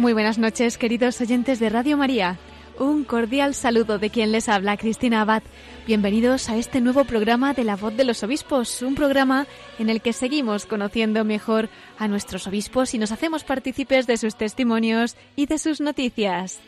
Muy buenas noches, queridos oyentes de Radio María. Un cordial saludo de quien les habla, Cristina Abad. Bienvenidos a este nuevo programa de La Voz de los Obispos, un programa en el que seguimos conociendo mejor a nuestros obispos y nos hacemos partícipes de sus testimonios y de sus noticias.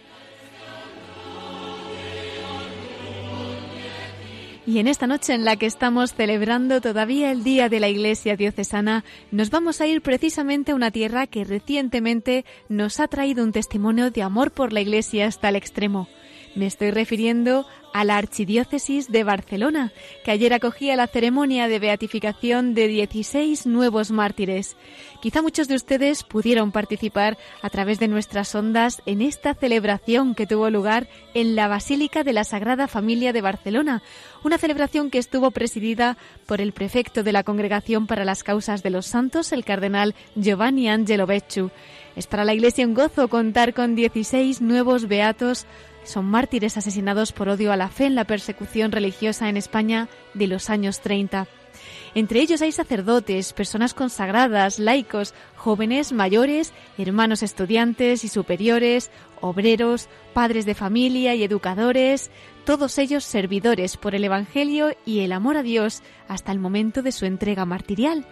Y en esta noche en la que estamos celebrando todavía el Día de la Iglesia Diocesana, nos vamos a ir precisamente a una tierra que recientemente nos ha traído un testimonio de amor por la Iglesia hasta el extremo. Me estoy refiriendo a la Archidiócesis de Barcelona, que ayer acogía la ceremonia de beatificación de 16 nuevos mártires. Quizá muchos de ustedes pudieron participar a través de nuestras ondas en esta celebración que tuvo lugar en la Basílica de la Sagrada Familia de Barcelona, una celebración que estuvo presidida por el prefecto de la Congregación para las Causas de los Santos, el cardenal Giovanni Angelo Becciu. Es para la Iglesia un gozo contar con 16 nuevos beatos son mártires asesinados por odio a la fe en la persecución religiosa en España de los años 30. Entre ellos hay sacerdotes, personas consagradas, laicos, jóvenes, mayores, hermanos estudiantes y superiores, obreros, padres de familia y educadores, todos ellos servidores por el Evangelio y el amor a Dios hasta el momento de su entrega martirial.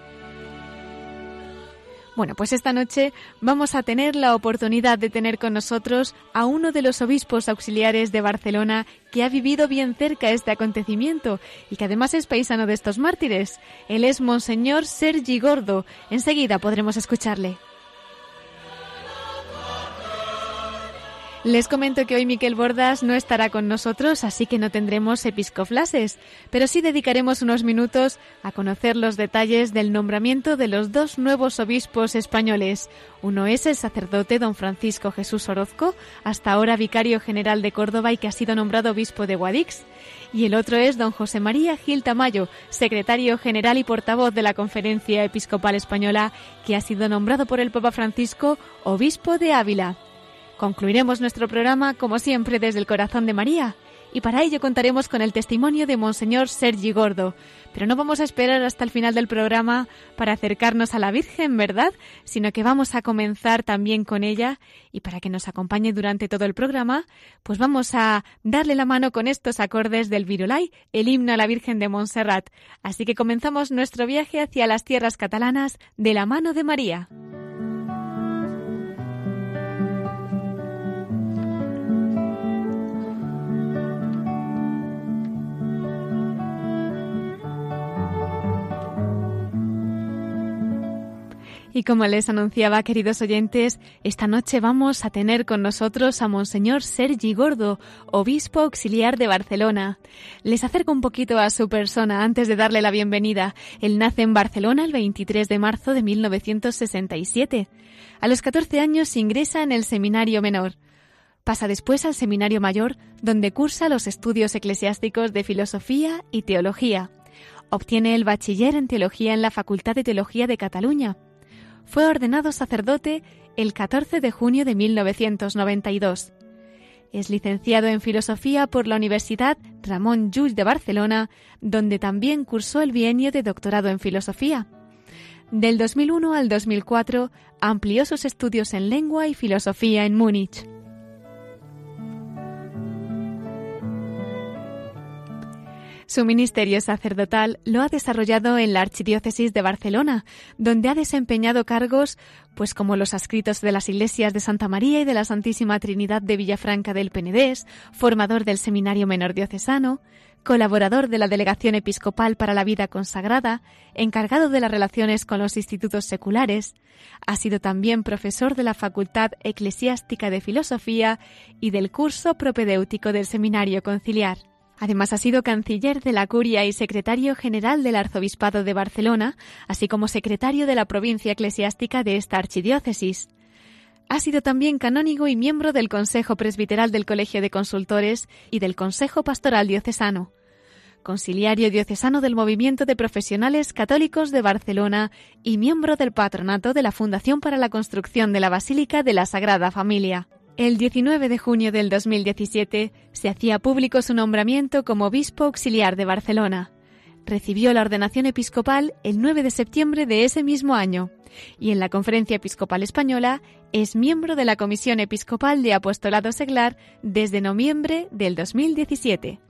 Bueno, pues esta noche vamos a tener la oportunidad de tener con nosotros a uno de los obispos auxiliares de Barcelona que ha vivido bien cerca este acontecimiento y que además es paisano de estos mártires. Él es Monseñor Sergi Gordo. Enseguida podremos escucharle. Les comento que hoy Miquel Bordas no estará con nosotros, así que no tendremos episcoflases, pero sí dedicaremos unos minutos a conocer los detalles del nombramiento de los dos nuevos obispos españoles. Uno es el sacerdote don Francisco Jesús Orozco, hasta ahora vicario general de Córdoba y que ha sido nombrado obispo de Guadix, y el otro es don José María Gil Tamayo, secretario general y portavoz de la Conferencia Episcopal Española, que ha sido nombrado por el Papa Francisco obispo de Ávila. Concluiremos nuestro programa, como siempre, desde el corazón de María, y para ello contaremos con el testimonio de Monseñor Sergi Gordo. Pero no vamos a esperar hasta el final del programa para acercarnos a la Virgen, ¿verdad? Sino que vamos a comenzar también con ella y para que nos acompañe durante todo el programa, pues vamos a darle la mano con estos acordes del Virolai, el himno a la Virgen de Montserrat. Así que comenzamos nuestro viaje hacia las tierras catalanas de la mano de María. Y como les anunciaba, queridos oyentes, esta noche vamos a tener con nosotros a Monseñor Sergi Gordo, obispo auxiliar de Barcelona. Les acerco un poquito a su persona antes de darle la bienvenida. Él nace en Barcelona el 23 de marzo de 1967. A los 14 años ingresa en el seminario menor. Pasa después al seminario mayor, donde cursa los estudios eclesiásticos de filosofía y teología. Obtiene el bachiller en teología en la Facultad de Teología de Cataluña fue ordenado sacerdote el 14 de junio de 1992. Es licenciado en Filosofía por la Universidad Ramón Llull de Barcelona, donde también cursó el bienio de doctorado en Filosofía. Del 2001 al 2004 amplió sus estudios en lengua y filosofía en Múnich. Su ministerio sacerdotal lo ha desarrollado en la Archidiócesis de Barcelona, donde ha desempeñado cargos pues como los adscritos de las iglesias de Santa María y de la Santísima Trinidad de Villafranca del Penedés, formador del Seminario Menor Diocesano, colaborador de la Delegación Episcopal para la Vida Consagrada, encargado de las relaciones con los institutos seculares, ha sido también profesor de la Facultad Eclesiástica de Filosofía y del curso propedéutico del Seminario Conciliar. Además ha sido canciller de la Curia y secretario general del Arzobispado de Barcelona, así como secretario de la provincia eclesiástica de esta archidiócesis. Ha sido también canónigo y miembro del Consejo Presbiteral del Colegio de Consultores y del Consejo Pastoral Diocesano. Conciliario diocesano del Movimiento de Profesionales Católicos de Barcelona y miembro del patronato de la Fundación para la Construcción de la Basílica de la Sagrada Familia. El 19 de junio del 2017 se hacía público su nombramiento como obispo auxiliar de Barcelona. Recibió la ordenación episcopal el 9 de septiembre de ese mismo año y en la Conferencia Episcopal Española es miembro de la Comisión Episcopal de Apostolado Seglar desde noviembre del 2017.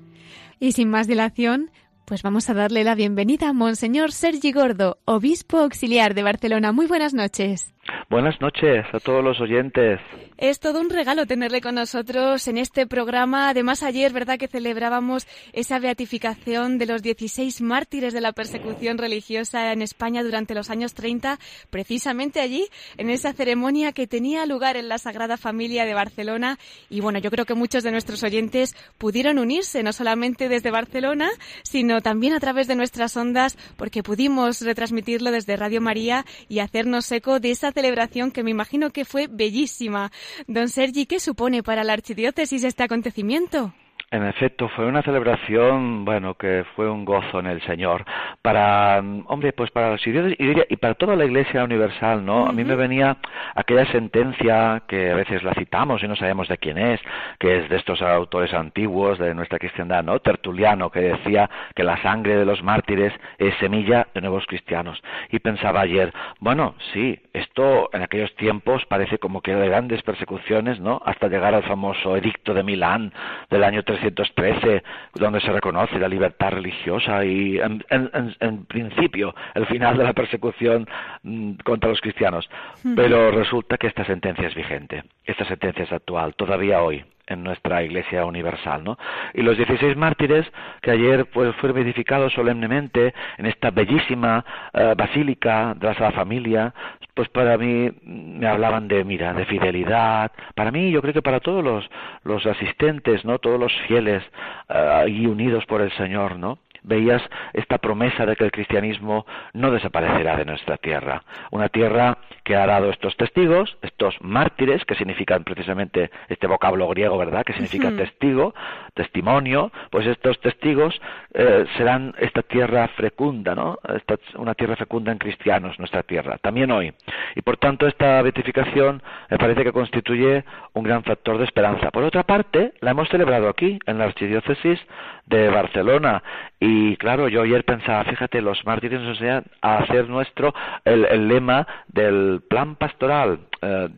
Y sin más dilación, pues vamos a darle la bienvenida a Monseñor Sergi Gordo, obispo auxiliar de Barcelona. Muy buenas noches. Buenas noches a todos los oyentes. Es todo un regalo tenerle con nosotros en este programa. Además, ayer, ¿verdad?, que celebrábamos esa beatificación de los 16 mártires de la persecución religiosa en España durante los años 30, precisamente allí, en esa ceremonia que tenía lugar en la Sagrada Familia de Barcelona. Y bueno, yo creo que muchos de nuestros oyentes pudieron unirse, no solamente desde Barcelona, sino también a través de nuestras ondas, porque pudimos retransmitirlo desde Radio María y hacernos eco de esa celebración que me imagino que fue bellísima. Don Sergi, ¿qué supone para la archidiócesis este acontecimiento? En efecto, fue una celebración, bueno, que fue un gozo en el Señor. Para, hombre, pues para los idiotas y para toda la Iglesia Universal, ¿no? A mí me venía aquella sentencia que a veces la citamos y no sabemos de quién es, que es de estos autores antiguos de nuestra cristiandad, ¿no? Tertuliano, que decía que la sangre de los mártires es semilla de nuevos cristianos. Y pensaba ayer, bueno, sí, esto en aquellos tiempos parece como que era de grandes persecuciones, ¿no? Hasta llegar al famoso edicto de Milán del año 3 1913, donde se reconoce la libertad religiosa y, en, principio, el final de la persecución mm, contra los cristianos. Pero resulta que esta sentencia es vigente, esta sentencia es actual, todavía hoy en nuestra Iglesia Universal, ¿no? Y los 16 mártires que ayer pues fueron edificados solemnemente en esta bellísima eh, basílica de la Sagrada Familia, pues para mí me hablaban de, mira, de fidelidad. Para mí, yo creo que para todos los, los asistentes, ¿no? Todos los fieles uh, y unidos por el Señor, ¿no? Veías esta promesa de que el cristianismo no desaparecerá de nuestra tierra. Una tierra que ha dado estos testigos, estos mártires, que significan precisamente este vocablo griego, ¿verdad? Que significa testigo, testimonio, pues estos testigos eh, serán esta tierra fecunda, ¿no? Esta, una tierra fecunda en cristianos, nuestra tierra, también hoy. Y por tanto esta beatificación me parece que constituye un gran factor de esperanza. Por otra parte, la hemos celebrado aquí, en la Archidiócesis de Barcelona, y claro, yo ayer pensaba, fíjate, los mártires nos enseñan a hacer nuestro el, lema del plan pastoral eh,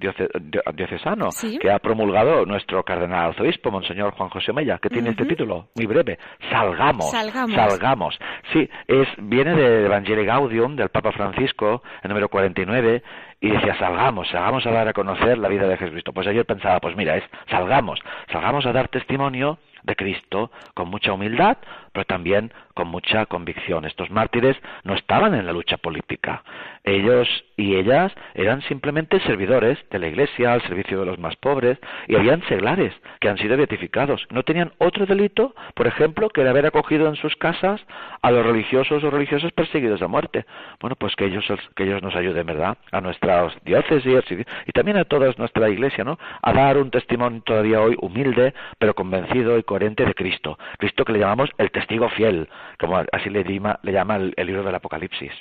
diocesano que ha promulgado nuestro cardenal arzobispo, Monseñor Juan José Mella, que tiene este título muy breve, Salgamos, salgamos. Sí, es, viene de Evangelii Gaudium del Papa Francisco, el número 49, y decía, salgamos, salgamos a dar a conocer la vida de Jesucristo. Pues ayer pensaba, pues mira, es salgamos, salgamos a dar testimonio de Cristo con mucha humildad, pero también con mucha convicción. Estos mártires no estaban en la lucha política. Ellos y ellas eran simplemente servidores de la Iglesia al servicio de los más pobres y habían seglares que han sido beatificados. No tenían otro delito, por ejemplo, que el haber acogido en sus casas a los religiosos o religiosas perseguidos a muerte. Bueno, pues que ellos, que ellos nos ayuden, ¿verdad? A nuestras diócesis y también a toda nuestra Iglesia, ¿no? A dar un testimonio todavía hoy humilde, pero convencido y coherente de Cristo. Cristo que le llamamos el testigo fiel, como así le llama, le llama el libro del Apocalipsis.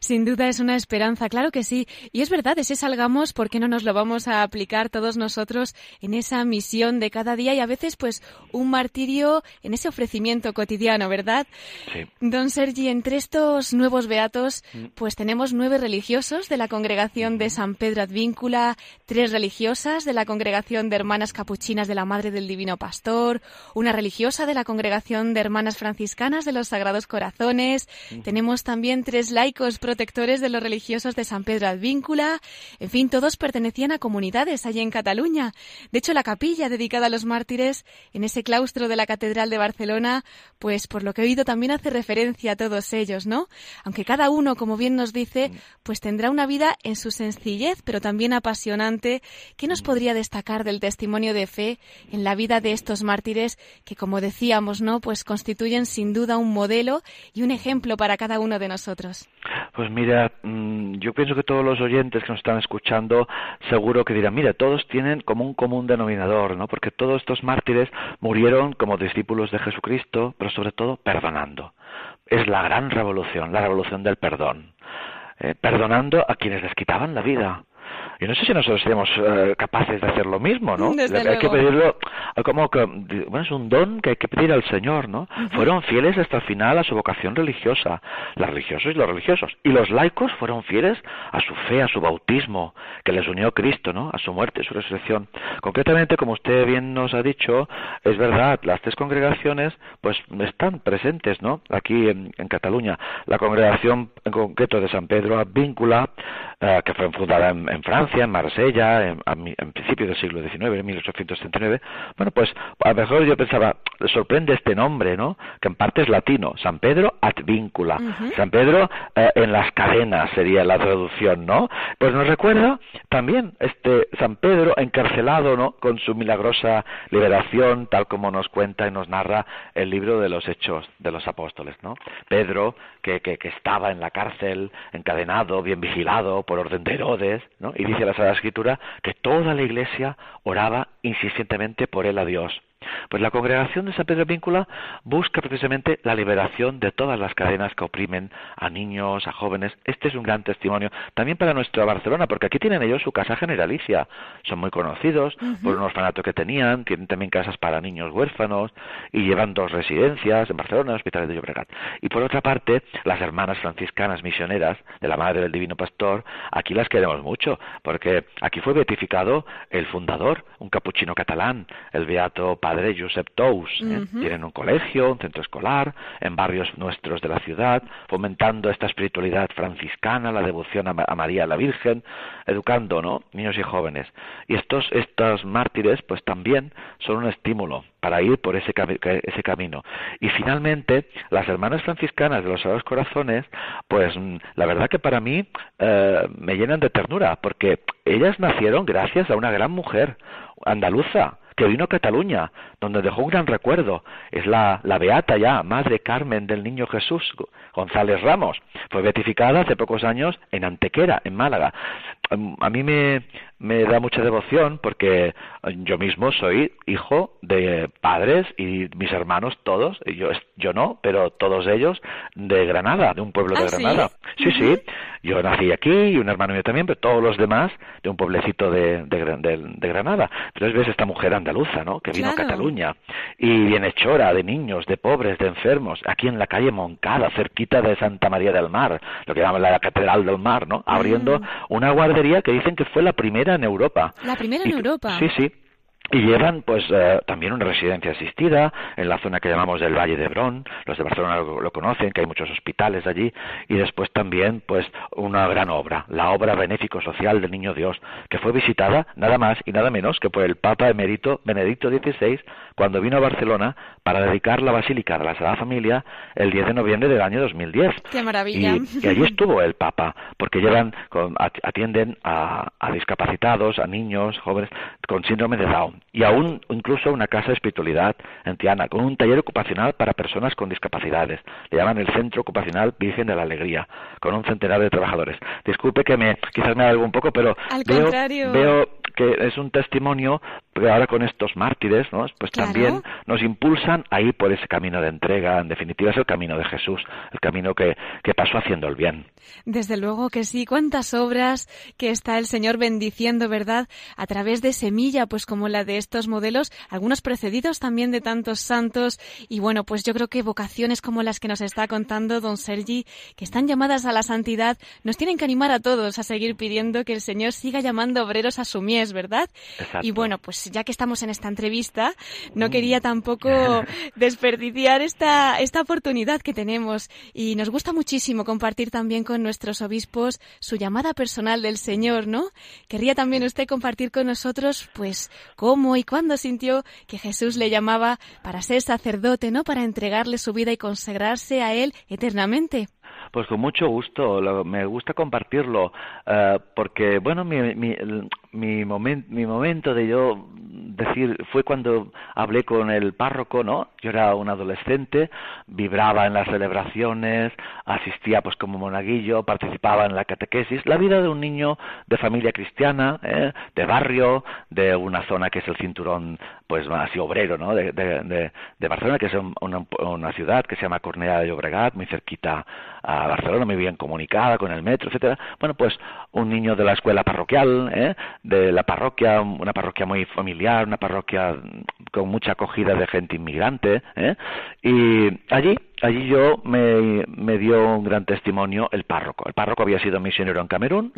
Sin duda es una esperanza, claro que sí. Y es verdad, ese salgamos, ¿por qué no nos lo vamos a aplicar todos nosotros en esa misión de cada día y a veces pues un martirio en ese ofrecimiento cotidiano, ¿verdad? Sí. Don Sergi, entre estos nuevos beatos, mm. pues tenemos nueve religiosos de la congregación de San Pedro Advíncula, tres religiosas de la congregación de Hermanas Capuchinas de la Madre del Divino Pastor, una religiosa de la congregación de Hermanas Franciscanas de los Sagrados Corazones, tenemos también tres laicos protectores de los religiosos de San Pedro Advíncula. En fin, todos pertenecían a comunidades allí en Cataluña. De hecho, la capilla dedicada a los mártires en ese claustro de la Catedral de Barcelona, pues por lo que he oído también hace referencia a todos ellos, ¿no? Aunque cada uno, como bien nos dice, pues tendrá una vida en su sencillez, pero también apasionante. ¿Qué nos podría destacar del testimonio de fe en la vida de estos mártires que, como decíamos, ¿no? Pues constituyen sin duda un modelo y un ejemplo para cada uno de nosotros. Pues mira, mm, yo pienso que todos los oyentes que nos están escuchando seguro que dirán, mira, todos tienen como un común denominador, ¿no? Porque todos estos mártires murieron como discípulos de Jesucristo, pero sobre todo perdonando. Es la gran revolución, la revolución del perdón. Eh, perdonando a quienes les quitaban la vida. Y no sé si nosotros seremos eh, capaces de hacer lo mismo, ¿no? hay que pedirlo, como que, bueno, es un don que hay que pedir al Señor, ¿no? Fueron fieles hasta el final a su vocación religiosa, los religiosos y los religiosos. Y los laicos fueron fieles a su fe, a su bautismo, que les unió Cristo, ¿no? A su muerte, su resurrección. Concretamente, como usted bien nos ha dicho, es verdad, las tres congregaciones, pues están presentes, ¿no? Aquí en, Cataluña. La congregación en concreto de San Pedro Víncula, eh, que fue fundada en Francia, en Marsella, en, en principios del siglo XIX, en 1839, bueno, pues a lo mejor yo pensaba, sorprende este nombre, ¿no? Que en parte es latino, San Pedro Advíncula, San Pedro eh, en las cadenas sería la traducción, ¿no? Pues nos recuerda también este San Pedro encarcelado, ¿no? Con su milagrosa liberación, tal como nos cuenta y nos narra el libro de los Hechos de los Apóstoles, ¿no? Pedro, que, que, que estaba en la cárcel, encadenado, bien vigilado por orden de Herodes, ¿no? Y dice la Sagrada Escritura que toda la Iglesia oraba insistentemente por él a Dios. Pues la congregación de San Pedro Víncula busca precisamente la liberación de todas las cadenas que oprimen a niños, a jóvenes. Este es un gran testimonio también para nuestra Barcelona, porque aquí tienen ellos su casa generalicia. Son muy conocidos por un orfanato que tenían, tienen también casas para niños huérfanos y llevan dos residencias en Barcelona, hospitales de Llobregat. Y por otra parte, las hermanas franciscanas misioneras de la Madre del Divino Pastor, aquí las queremos mucho, porque aquí fue beatificado el fundador, un capuchino catalán, el beato Padre padre Josep Tous. ¿eh? Tienen un colegio, un centro escolar, en barrios nuestros de la ciudad, fomentando esta espiritualidad franciscana, la devoción a, María la Virgen, educando, ¿no? Niños y jóvenes. Y estos, estos mártires, pues también son un estímulo para ir por ese, ese camino. Y finalmente, las hermanas franciscanas de los Sagrados Corazones, pues mm, la verdad que para mí eh, me llenan de ternura, porque ellas nacieron gracias a una gran mujer andaluza, que vino a Cataluña, donde dejó un gran recuerdo. Es la, la beata ya, Madre Carmen del Niño Jesús González Ramos. Fue beatificada hace pocos años en Antequera, en Málaga. A mí me, me da mucha devoción porque yo mismo soy hijo de padres y mis hermanos todos, yo, yo no, pero todos ellos de Granada, de un pueblo de ¿Ah, Granada. Sí, sí, yo nací aquí y un hermano mío también, pero todos los demás de un pueblecito de, de, Granada. Entonces ves esta mujer andaluza, ¿no? Que vino a Cataluña y viene chora de niños, de pobres, de enfermos, aquí en la calle Moncada, cerquita de Santa María del Mar, lo que llaman la Catedral del Mar, ¿no? Abriendo una guardería que dicen que fue la primera en Europa. La primera en Europa. Sí, sí. Y llevan pues eh, también una residencia asistida en la zona que llamamos del Valle de Brón, los de Barcelona lo, conocen, que hay muchos hospitales allí, y después también pues una gran obra, la obra benéfico social del Niño Dios, que fue visitada nada más y nada menos que por el Papa emérito Benedicto XVI cuando vino a Barcelona para dedicar la Basílica de la Sagrada Familia el 10 de noviembre del año 2010. ¡Qué maravilla! Y, allí estuvo el Papa, porque llevan, atienden a, a discapacitados, a niños, jóvenes con síndrome de Down y aún incluso una casa de espiritualidad en Tiana, con un taller ocupacional para personas con discapacidades. Le llaman el Centro Ocupacional Virgen de la Alegría, con un centenar de trabajadores. Disculpe que me quizás me haga un poco, pero veo, que es un testimonio que ahora con estos mártires, ¿no? pues también nos impulsan a ir por ese camino de entrega. En definitiva es el camino de Jesús, el camino que, que pasó haciendo el bien. Desde luego que sí. Cuántas obras que está el Señor bendiciendo, ¿verdad? A través de semilla, pues como la de estos modelos, algunos precedidos también de tantos santos. Y bueno, pues yo creo que vocaciones como las que nos está contando don Sergi, que están llamadas a la santidad, nos tienen que animar a todos a seguir pidiendo que el Señor siga llamando obreros a su mies, ¿verdad? Y bueno, pues ya que estamos en esta entrevista, no mm. quería tampoco desperdiciar esta, esta oportunidad que tenemos. Y nos gusta muchísimo compartir también con nuestros obispos su llamada personal del Señor, ¿no? Querría también usted compartir con nosotros, pues, cómo y cuándo sintió que Jesús le llamaba para ser sacerdote, ¿no? Para entregarle su vida y consagrarse a Él eternamente. Pues con mucho gusto, me gusta compartirlo, eh, porque bueno, mi, mi, mi, mi momento de yo decir, fue cuando hablé con el párroco, ¿no? Yo era un adolescente, vibraba en las celebraciones, asistía pues como monaguillo, participaba en la catequesis, la vida de un niño de familia cristiana, ¿eh? de barrio, de una zona que es el cinturón, pues así obrero, ¿no? De, de, Barcelona, que es una, una, ciudad que se llama Cornellà de Llobregat, muy cerquita a Barcelona, muy bien comunicada con el metro, etcétera. Bueno, pues un niño de la escuela parroquial, ¿eh? De la parroquia, una parroquia muy familiar, una parroquia con mucha acogida de gente inmigrante, ¿eh? y allí allí yo me, me, dio un gran testimonio el párroco. El párroco había sido misionero en Camerún,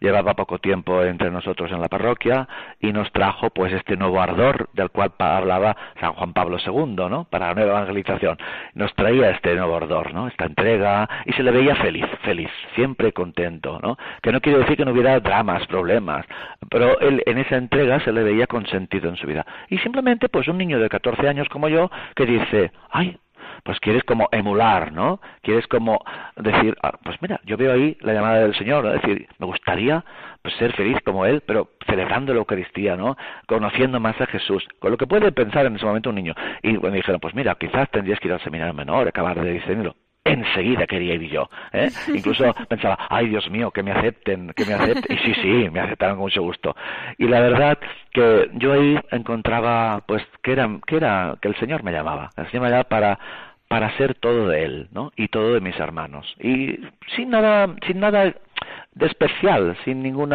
llevaba poco tiempo entre nosotros en la parroquia y nos trajo pues este nuevo ardor del cual hablaba San Juan Pablo II, ¿no? Para la nueva evangelización. Nos traía este nuevo ardor, ¿no? Esta entrega y se le veía feliz, feliz, siempre contento, ¿no? Que no quiere decir que no hubiera dramas, problemas, pero él en esa entrega se le veía consentido en su vida. Y simplemente pues un niño de 14 años como yo que dice, ay, pues quieres como emular, ¿no? Quieres como decir, ah, pues mira, yo veo ahí la llamada del Señor, ¿no? decir, me gustaría pues, ser feliz como Él, pero celebrando la Eucaristía, ¿no? Conociendo más a Jesús, con lo que puede pensar en ese momento un niño. Y bueno, dijeron, pues mira, quizás tendrías que ir al seminario menor, acabar de diseñarlo enseguida quería ir yo. ¿eh? Incluso pensaba, ay Dios mío, que me acepten, que me acepten. Y sí, sí, me aceptaron con mucho gusto. Y la verdad que yo ahí encontraba, pues, que era, que era, que el Señor me llamaba. El Señor me llamaba para para ser todo de él, ¿no? Y todo de mis hermanos. Y sin nada, sin nada de especial, sin ningún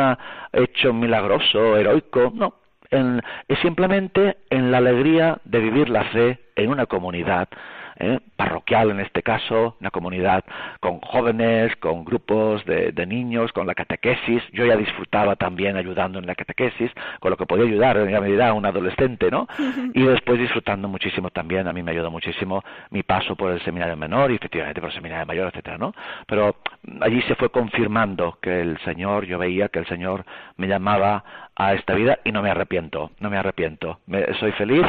hecho milagroso, heroico, no. En, es simplemente en la alegría de vivir la fe en una comunidad ¿eh? parroquial en este caso, una comunidad con jóvenes, con grupos de, niños, con la catequesis. Yo ya disfrutaba también ayudando en la catequesis, con lo que podía ayudar en medida a un adolescente, ¿no? Y después disfrutando muchísimo también, a mí me ayudó muchísimo mi paso por el seminario menor y efectivamente por el seminario mayor, etcétera, ¿no? Pero allí se fue confirmando que el Señor, yo veía que el Señor me llamaba a esta vida y no me arrepiento, no me arrepiento. soy feliz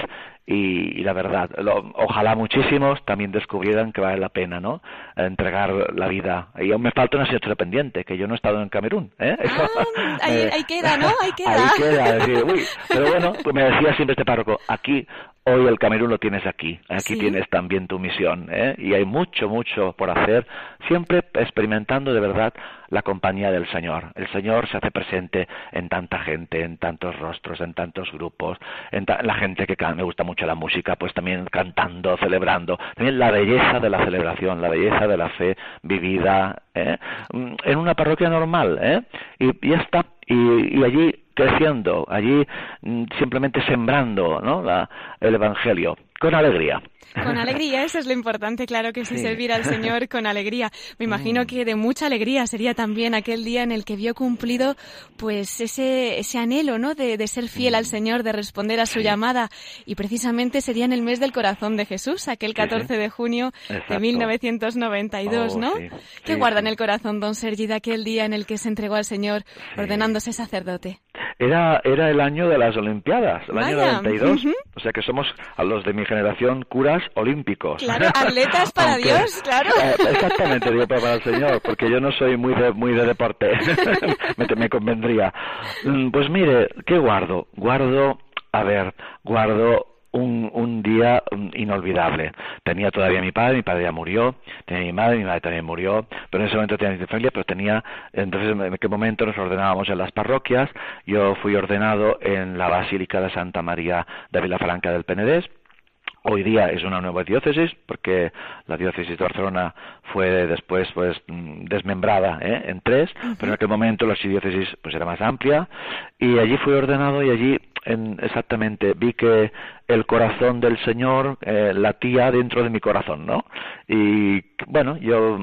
y, la verdad, ojalá muchísimos también descubrieran que vale la pena, ¿no? Entregar la vida. Y aún me falta una asignatura pendiente, que yo no he estado en Camerún, ¿eh? Ah, ahí, queda, ¿no? Ahí queda. Ahí queda, uy. Pero bueno, pues me decía siempre este párroco, aquí Hoy el Camerún lo tienes aquí, aquí tienes también tu misión, ¿eh? y hay mucho, mucho por hacer, siempre experimentando de verdad la compañía del Señor. El Señor se hace presente en tanta gente, en tantos rostros, en tantos grupos, en la gente que me gusta mucho la música, pues también cantando, celebrando, también la belleza de la celebración, la belleza de la fe vivida ¿eh? Mm, en una parroquia normal, ¿eh? y ya está, y allí creciendo, allí mm, simplemente sembrando ¿no? la, el Evangelio con alegría. Con alegría, eso es lo importante, claro que sí, servir al Señor con alegría. Me imagino mm. que de mucha alegría sería también aquel día en el que vio cumplido pues ese, ese anhelo, ¿no? De, de ser fiel al mm. Señor, de responder a su llamada. Y precisamente sería en el mes del corazón de Jesús, aquel 14 de junio de 1992, ¿no? ¿Qué guarda en el corazón don Sergi de aquel día en el que se entregó al Señor ordenándose sacerdote? Era, era el año de las Olimpiadas, el año 92. O sea que somos a los de mi generación curas olímpicos. Claro, atletas para Dios, claro. Eh, exactamente, digo para el Señor, porque yo no soy muy de, muy de deporte, me, me convendría. Mm, pues mire, ¿qué guardo? Guardo, a ver, guardo un, un, día mm, inolvidable. Tenía todavía mi padre, mi padre ya murió, tenía mi madre, mi madre también murió, pero en ese momento tenía mi familia, pero tenía, entonces en qué momento nos ordenábamos en las parroquias, yo fui ordenado en la Basílica de Santa María de Vilafranca del Penedés, Hoy día es una nueva diócesis porque la diócesis de Barcelona fue después pues desmembrada ¿eh? en tres, pero en aquel momento la diócesis pues era más amplia y allí fui ordenado y allí en, exactamente vi que el corazón del Señor eh, latía dentro de mi corazón, ¿no? Y bueno, yo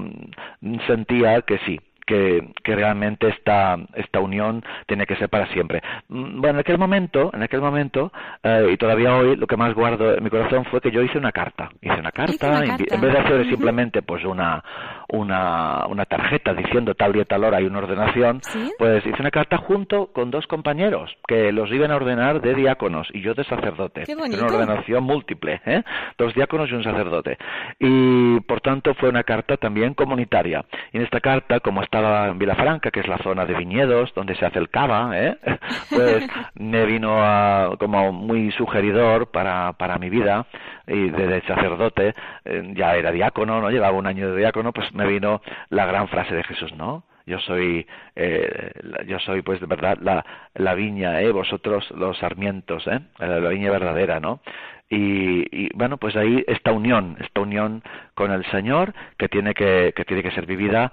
sentía que sí, que, que, realmente esta, esta unión tiene que ser para siempre. Mm, bueno, en aquel momento, en aquel momento, eh, y todavía hoy, lo que más guardo en mi corazón fue que yo hice una carta. Hice una carta, en vez de hacer simplemente pues una, una, una tarjeta diciendo tal día tal hora hay una ordenación, pues hice una carta junto con dos compañeros que los iban a ordenar de diáconos y yo de sacerdote. Una ordenación múltiple, ¿eh? Dos diáconos y un sacerdote. Y por tanto fue una carta también comunitaria. Y en esta carta, como estaba en Vilafranca, que es la zona de viñedos, donde se hace el cava, ¿eh? pues me vino a, como muy sugeridor para, para mi vida y de, sacerdote, eh, ya era diácono, no llevaba un año de diácono, pues me vino la gran frase de Jesús, ¿no? yo soy eh, yo soy pues de verdad la, la viña eh vosotros los sarmientos eh la, viña verdadera no y, y, bueno pues ahí esta unión esta unión con el Señor que tiene que que tiene que ser vivida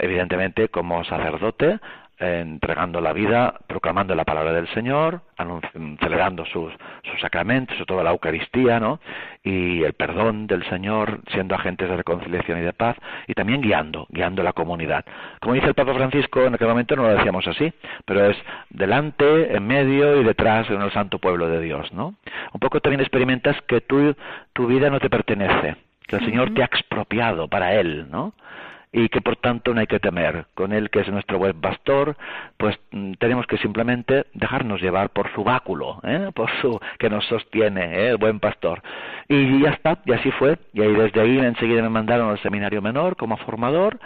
evidentemente como sacerdote entregando la vida, proclamando la palabra del Señor, celebrando sus, sus sacramentos, sobre todo la Eucaristía, ¿no? Y el perdón del Señor, siendo agentes de reconciliación y de paz, y también guiando, guiando la comunidad. Como dice el Papa Francisco, en aquel momento no lo decíamos así, pero es delante, en medio y detrás en el santo pueblo de Dios, ¿no? Un poco también experimentas que tu, tu vida no te pertenece, que el Señor te ha expropiado para Él, ¿no? Y que por tanto no hay que temer. Con Él, que es nuestro buen pastor, pues mm, tenemos que simplemente dejarnos llevar por su báculo, ¿eh? por su que nos sostiene, ¿eh? el buen pastor. Y ya está, y así fue. Y ahí desde ahí enseguida me mandaron al seminario menor como formador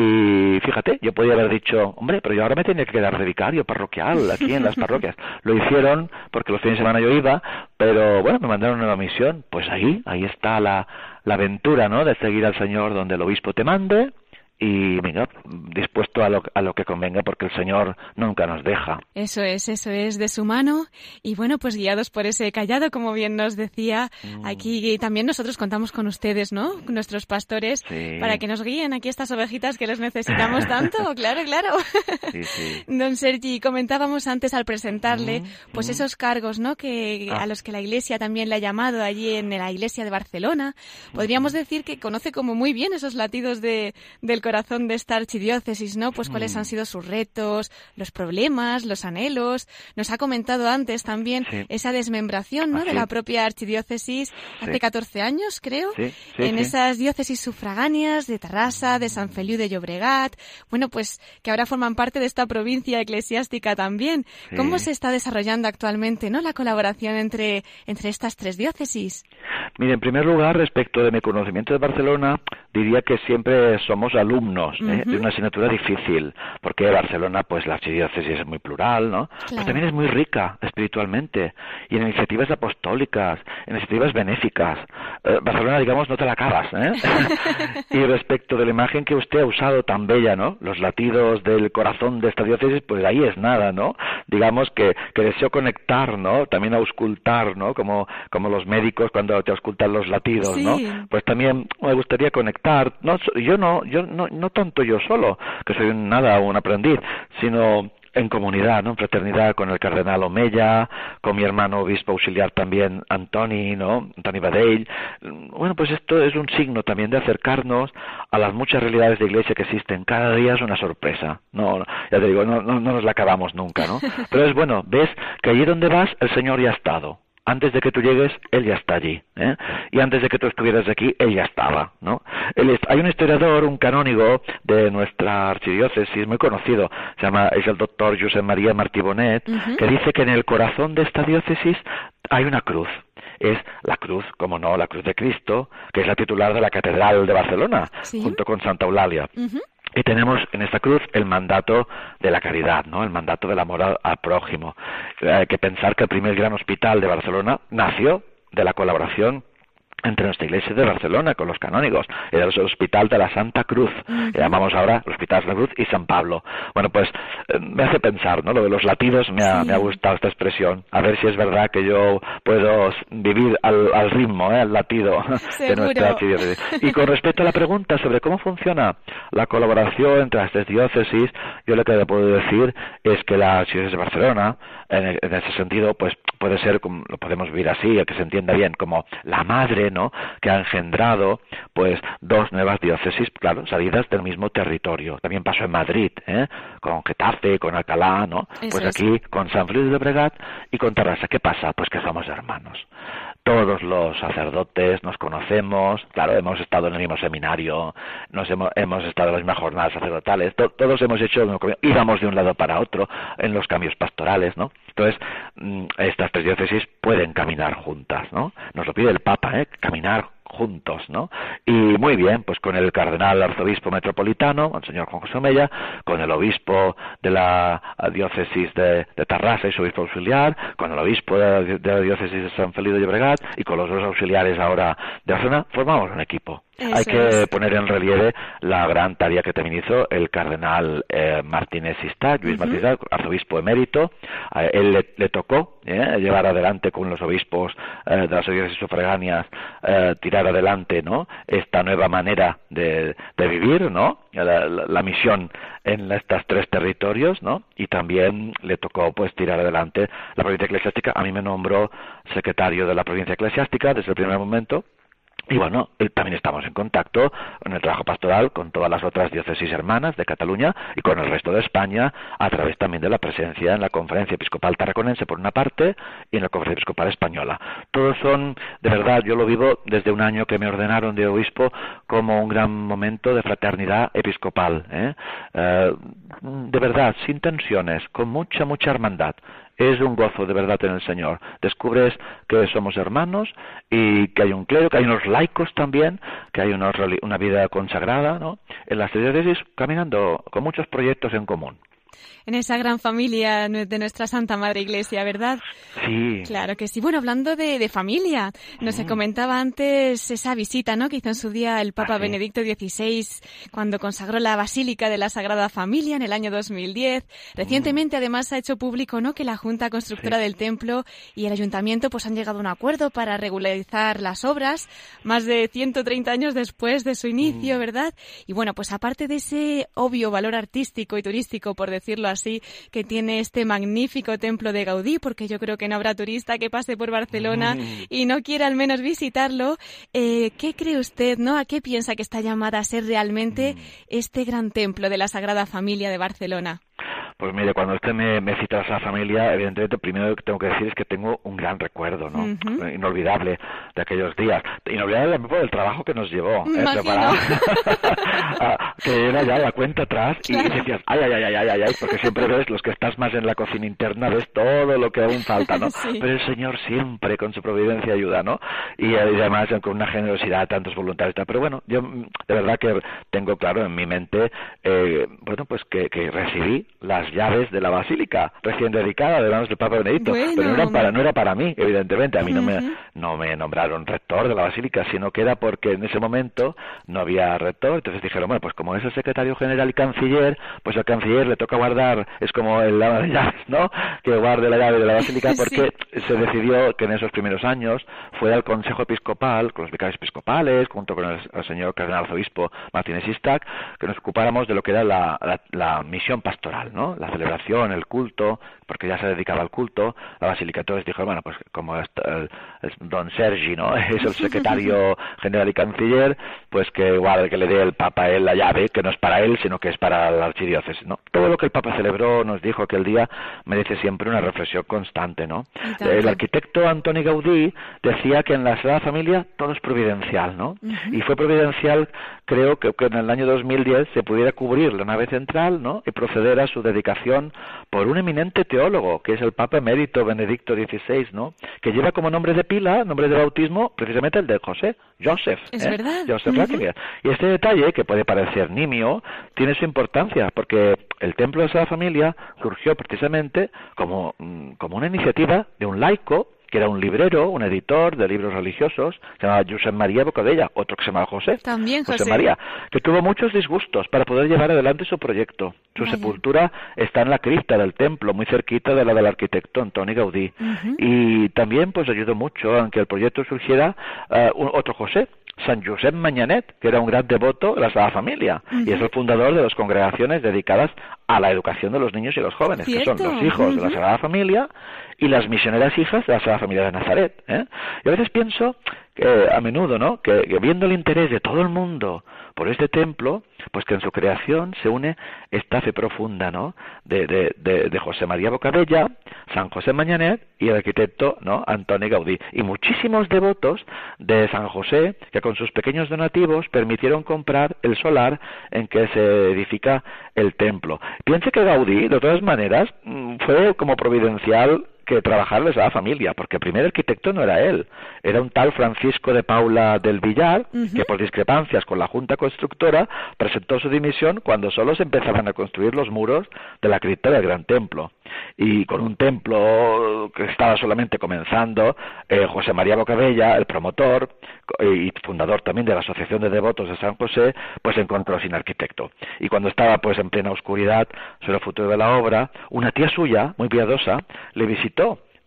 y fíjate, yo podía haber dicho, hombre, pero yo ahora me tenía que quedar de vicario parroquial aquí en las parroquias. Lo hicieron porque los fines de semana yo iba, pero bueno, me mandaron una misión. Pues ahí, ahí está la, la aventura, ¿no? De seguir al Señor donde el obispo te mande y venga, dispuesto a lo, a lo que convenga porque el Señor nunca nos deja. Eso es, eso es de su mano y bueno, pues guiados por ese callado, como bien nos decía, mm. aquí también nosotros contamos con ustedes, ¿no? Nuestros pastores, para que nos guíen aquí estas ovejitas que les necesitamos tanto, claro, claro. Don Sergi, comentábamos antes al presentarle, mm, pues mm. esos cargos, ¿no? Que a ah. los que la Iglesia también le ha llamado allí en la Iglesia de Barcelona. Podríamos decir que conoce como muy bien esos latidos de, del corazón de esta archidiócesis, ¿no? Pues cuáles han mm. sido sus retos, los problemas, los anhelos. Nos ha comentado antes también esa desmembración, ¿no? De la propia archidiócesis hace 14 años, creo, en esas diócesis sufragáneas de Tarrasa, de San Feliu de Llobregat, bueno, pues que ahora forman parte de esta provincia eclesiástica también. ¿Cómo se está desarrollando actualmente, ¿no? La colaboración entre, entre estas tres diócesis. Mire, en primer lugar, respecto de mi conocimiento de Barcelona, diría que siempre somos alumnos ¿eh? de una asignatura difícil, porque Barcelona, pues la archidiócesis es muy plural, ¿no? Pero también es muy rica espiritualmente y en iniciativas apostólicas, en iniciativas benéficas. Eh, Barcelona, digamos, no te la acabas, ¿eh? y respecto de la imagen que usted ha usado tan bella, ¿no? Los latidos del corazón de esta diócesis, pues ahí es nada, ¿no? Digamos que, que deseo conectar, ¿no? También auscultar, ¿no? Como, como los médicos cuando te auscultan los latidos, ¿no? Pues también me gustaría conectar. No, yo no, yo no, no tanto yo solo, que soy nada un aprendiz, sino en comunidad, ¿no? en fraternidad con el cardenal Omeya, con mi hermano obispo auxiliar también Antoni, ¿no? Antoni Badell. Bueno, pues esto es un signo también de acercarnos a las muchas realidades de iglesia que existen. Cada día es una sorpresa. No, ya te digo, no, no, no nos la acabamos nunca, ¿no? Pero es bueno, ves que allí donde vas el Señor ya ha estado antes de que tú llegues, él ya está allí. ¿eh? Y antes de que tú estuvieras aquí, él ya estaba. ¿no? hay un historiador, un canónigo de nuestra archidiócesis muy conocido, se llama, es el doctor José María Martí Bonet, que dice que en el corazón de esta diócesis hay una cruz es la cruz, como no, la cruz de Cristo, que es la titular de la Catedral de Barcelona, junto con Santa Eulalia. Y tenemos en esta cruz el mandato de la caridad, ¿no? El mandato del amor al, prójimo. Hay que pensar que el primer gran hospital de Barcelona nació de la colaboración entre nuestra iglesia de Barcelona con los canónigos. Era el Hospital de la Santa Cruz, que llamamos ahora el Hospital de la Cruz y San Pablo. Bueno, pues eh, me hace pensar, ¿no? Lo de los latidos me ha, me ha gustado esta expresión. A ver si es verdad que yo puedo vivir al, al ritmo, ¿eh? al latido de nuestra archidiócesis. Y con respecto a la pregunta sobre cómo funciona la colaboración entre las tres diócesis, yo lo que le puedo decir es que la archidiócesis de Barcelona, en, en ese sentido, pues puede ser, como, lo podemos vivir así, que se entienda bien, como la madre que ha engendrado pues dos nuevas diócesis, claro, salidas del mismo territorio. También pasó en Madrid, ¿eh? con Getafe, con Alcalá, ¿no? pues aquí con San Felipe de Bregat y con Terrassa. ¿Qué pasa? Pues que somos hermanos todos los sacerdotes nos conocemos, claro, hemos estado en el mismo seminario, nos hemos, hemos estado en las mismas jornadas sacerdotales, todos hemos hecho, íbamos de un lado para otro en los cambios pastorales, ¿no? Entonces, mm, estas tres diócesis pueden caminar juntas, ¿no? Nos lo pide el Papa, ¿eh? Caminar juntos, ¿no? Y muy bien, pues con el cardenal arzobispo metropolitano, el señor Juan José Mella, con el obispo de la diócesis de, de Tarrasa y su obispo auxiliar, con el obispo de, la diócesis de San Felipe de Llobregat y con los dos auxiliares ahora de la zona, formamos un equipo. Hay que poner en relieve la gran tarea que también hizo el cardenal eh, Martínez Sista, Luis Martínez, arzobispo emérito. A él le, tocó eh, llevar adelante con los obispos eh, de las iglesias sufragáneas, tirar adelante ¿no? esta nueva manera de, vivir, ¿no? La, misión en estos tres territorios, ¿no? Y también le tocó pues tirar adelante la provincia eclesiástica. A mí me nombró secretario de la provincia eclesiástica desde el primer momento y bueno, también estamos en contacto en el trabajo pastoral con todas las otras diócesis hermanas de Cataluña y con el resto de España a través también de la presencia en la Conferencia Episcopal Tarraconense por una parte y en la Conferencia Episcopal Española. Todos son, de verdad, yo lo vivo desde un año que me ordenaron de obispo como un gran momento de fraternidad episcopal. ¿eh? Eh, de verdad, sin tensiones, con mucha, mucha hermandad es un gozo de verdad en el Señor. Descubres que somos hermanos y que hay un clero, que hay unos laicos también, que hay una, una vida consagrada, ¿no? En las diócesis caminando con muchos proyectos en común en esa gran familia de nuestra Santa Madre Iglesia, ¿verdad? Sí. Claro que sí. Bueno, hablando de, familia, nos comentaba antes esa visita, ¿no? Que hizo en su día el Papa ah, Benedicto XVI cuando consagró la Basílica de la Sagrada Familia en el año 2010. Recientemente, además, ha hecho público, ¿no? Que la Junta Constructora del Templo y el Ayuntamiento, pues, han llegado a un acuerdo para regularizar las obras, más de 130 años después de su inicio, mm. ¿verdad? Y bueno, pues aparte de ese obvio valor artístico y turístico, por decirlo así, así, que tiene este magnífico templo de Gaudí, porque yo creo que no habrá turista que pase por Barcelona mm. y no quiera al menos visitarlo. Eh, ¿Qué cree usted, no? ¿A qué piensa que está llamada a ser realmente mm. este gran templo de la Sagrada Familia de Barcelona? Pues mire, cuando usted me, me cita a esa familia, evidentemente primero que tengo que decir es que tengo un gran recuerdo, ¿no? Inolvidable de aquellos días. Inolvidable también por el trabajo que nos llevó. ¿eh? que era ya la cuenta atrás y, decías, ay, ay, ay, ay, ay, ay, porque siempre ves los que estás más en la cocina interna, ves todo lo que aún falta, ¿no? Pero el Señor siempre con su providencia ayuda, ¿no? Y, además con una generosidad, tantos voluntarios. Pero bueno, yo de verdad que tengo claro en mi mente, eh, bueno, pues que, que recibí las llaves de la basílica recién dedicada de manos del Papa Benedicto. pero no era, para, no era para mí, evidentemente. A mí no, me, no me nombraron rector de la basílica, sino que era porque en ese momento no había rector. Entonces dijeron, bueno, pues como es el secretario general y canciller, pues al canciller le toca guardar, es como el lama de llaves, ¿no? Que guarde la llave de la basílica porque se decidió que en esos primeros años fuera el Consejo Episcopal, con los vicarios episcopales, junto con el, señor cardenal arzobispo Martínez Istac, que nos ocupáramos de lo que era la, la, la misión pastoral, ¿no? La celebración, el culto, porque ya se dedicaba al culto, la Basílica entonces dijo, bueno, pues como el, don Sergi, ¿no? Es el secretario general y canciller, pues que igual que le dé el Papa a él la llave, que no es para él, sino que es para la archidiócesis, ¿no? Todo lo que el Papa celebró, nos dijo aquel día, merece siempre una reflexión constante, ¿no? El arquitecto Antoni Gaudí decía que en la Sagrada Familia todo es providencial, ¿no? Y fue providencial, creo que, que en el año 2010 se pudiera cubrir la nave central, ¿no? Y proceder a su dedicación por un eminente teólogo, que es el Papa Emérito Benedicto XVI, ¿no? Que lleva como nombre de pila, nombre de bautismo, precisamente el de José, Joseph. Es ¿eh? verdad. Joseph Y este detalle, que puede parecer nimio, tiene su importancia, porque el Templo de esa Familia surgió precisamente como, mm, como una iniciativa de un laico que era un librero, un editor de libros religiosos, se llamaba Josep María Bocadella, otro que se llamaba José, También José. María, que tuvo muchos disgustos para poder llevar adelante su proyecto. Su sepultura está en la cripta del templo, muy cerquita de la del arquitecto Antoni Gaudí. Y también pues ayudó mucho a que el proyecto surgiera uh, otro José, San Josep Mañanet, que era un gran devoto de la Sagrada Familia y es el fundador de las congregaciones dedicadas a la educación de los niños y los jóvenes, que son los hijos de la Sagrada Familia y las misioneras hijas de la Sagrada Familia de Nazaret. ¿eh? Y a veces pienso, que, a menudo, ¿no? Que, viendo el interés de todo el mundo por este templo, pues que en su creación se une esta fe profunda, ¿no? De, José María Bocabella, San José Mañanet y el arquitecto, ¿no? Antonio Gaudí. Y muchísimos devotos de San José que con sus pequeños donativos permitieron comprar el solar en que se edifica el templo. Piense que Gaudí, de todas maneras, mm, fue como providencial que trabajarles a la familia, porque el primer arquitecto no era él, era un tal Francisco de Paula del Villar, que por discrepancias con la Junta Constructora presentó su dimisión cuando solo se empezaban a construir los muros de la cripta del Gran Templo. Y con un templo que estaba solamente comenzando, eh, José María Bocabella, el promotor y fundador también de la Asociación de Devotos de San José, pues se encontró sin arquitecto. Y cuando estaba pues en plena oscuridad sobre el futuro de la obra, una tía suya, muy piadosa, le visitó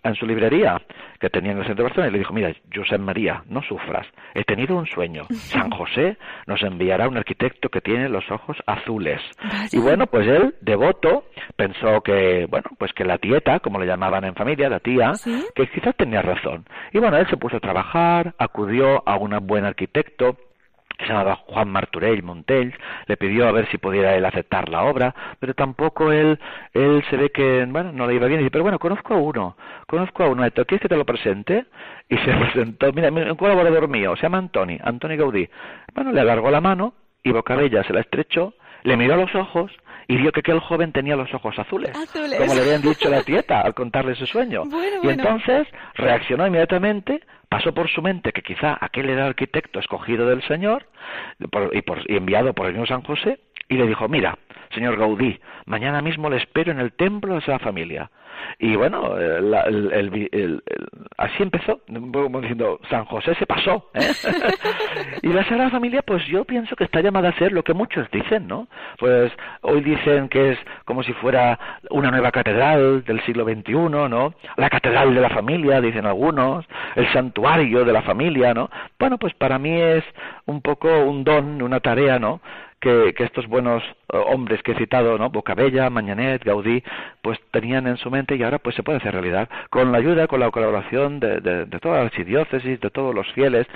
en su librería que tenía en el centro de Barcelona y le dijo, mira, José María, no sufras, he tenido un sueño. San José nos enviará un arquitecto que tiene los ojos azules. Y bueno, pues él, devoto, pensó que, bueno, pues que la tieta, como le llamaban en familia, la tía, que quizás tenía razón. Y bueno, él se puso a trabajar, acudió a un buen arquitecto, se llamaba Juan Marturell Montell, le pidió a ver si pudiera él aceptar la obra, pero tampoco él, él se ve que, bueno, no le iba bien, y dice, pero bueno, conozco a uno, conozco a uno, ¿quieres que te lo presente? Y se presentó, mira, un colaborador mío, se llama Antoni, Antoni Gaudí. Bueno, le alargó la mano y Bocabella se la estrechó, le miró a los ojos y vio que aquel joven tenía los ojos azules, como le habían dicho la tieta al contarle su sueño. y entonces reaccionó inmediatamente, pasó por su mente que quizá aquel era el arquitecto escogido del Señor y, enviado por el señor San José, y le dijo, mira, señor Gaudí, mañana mismo le espero en el templo de esa familia. Y bueno, el, así empezó, como diciendo, San José se pasó. ¿eh? y la Sagrada Familia, pues yo pienso que está llamada a ser lo que muchos dicen, ¿no? Pues hoy dicen que es como si fuera una nueva catedral del siglo XXI, ¿no? La catedral de la familia, dicen algunos, el santuario de la familia, ¿no? Bueno, pues para mí es un poco un don, una tarea, ¿no? Que, estos buenos eh, hombres que he citado, ¿no? Bocabella, Mañanet, Gaudí, pues tenían en su mente y ahora pues se puede hacer realidad con la ayuda, con la colaboración de, de, de todas las archidiócesis, de todos los fieles.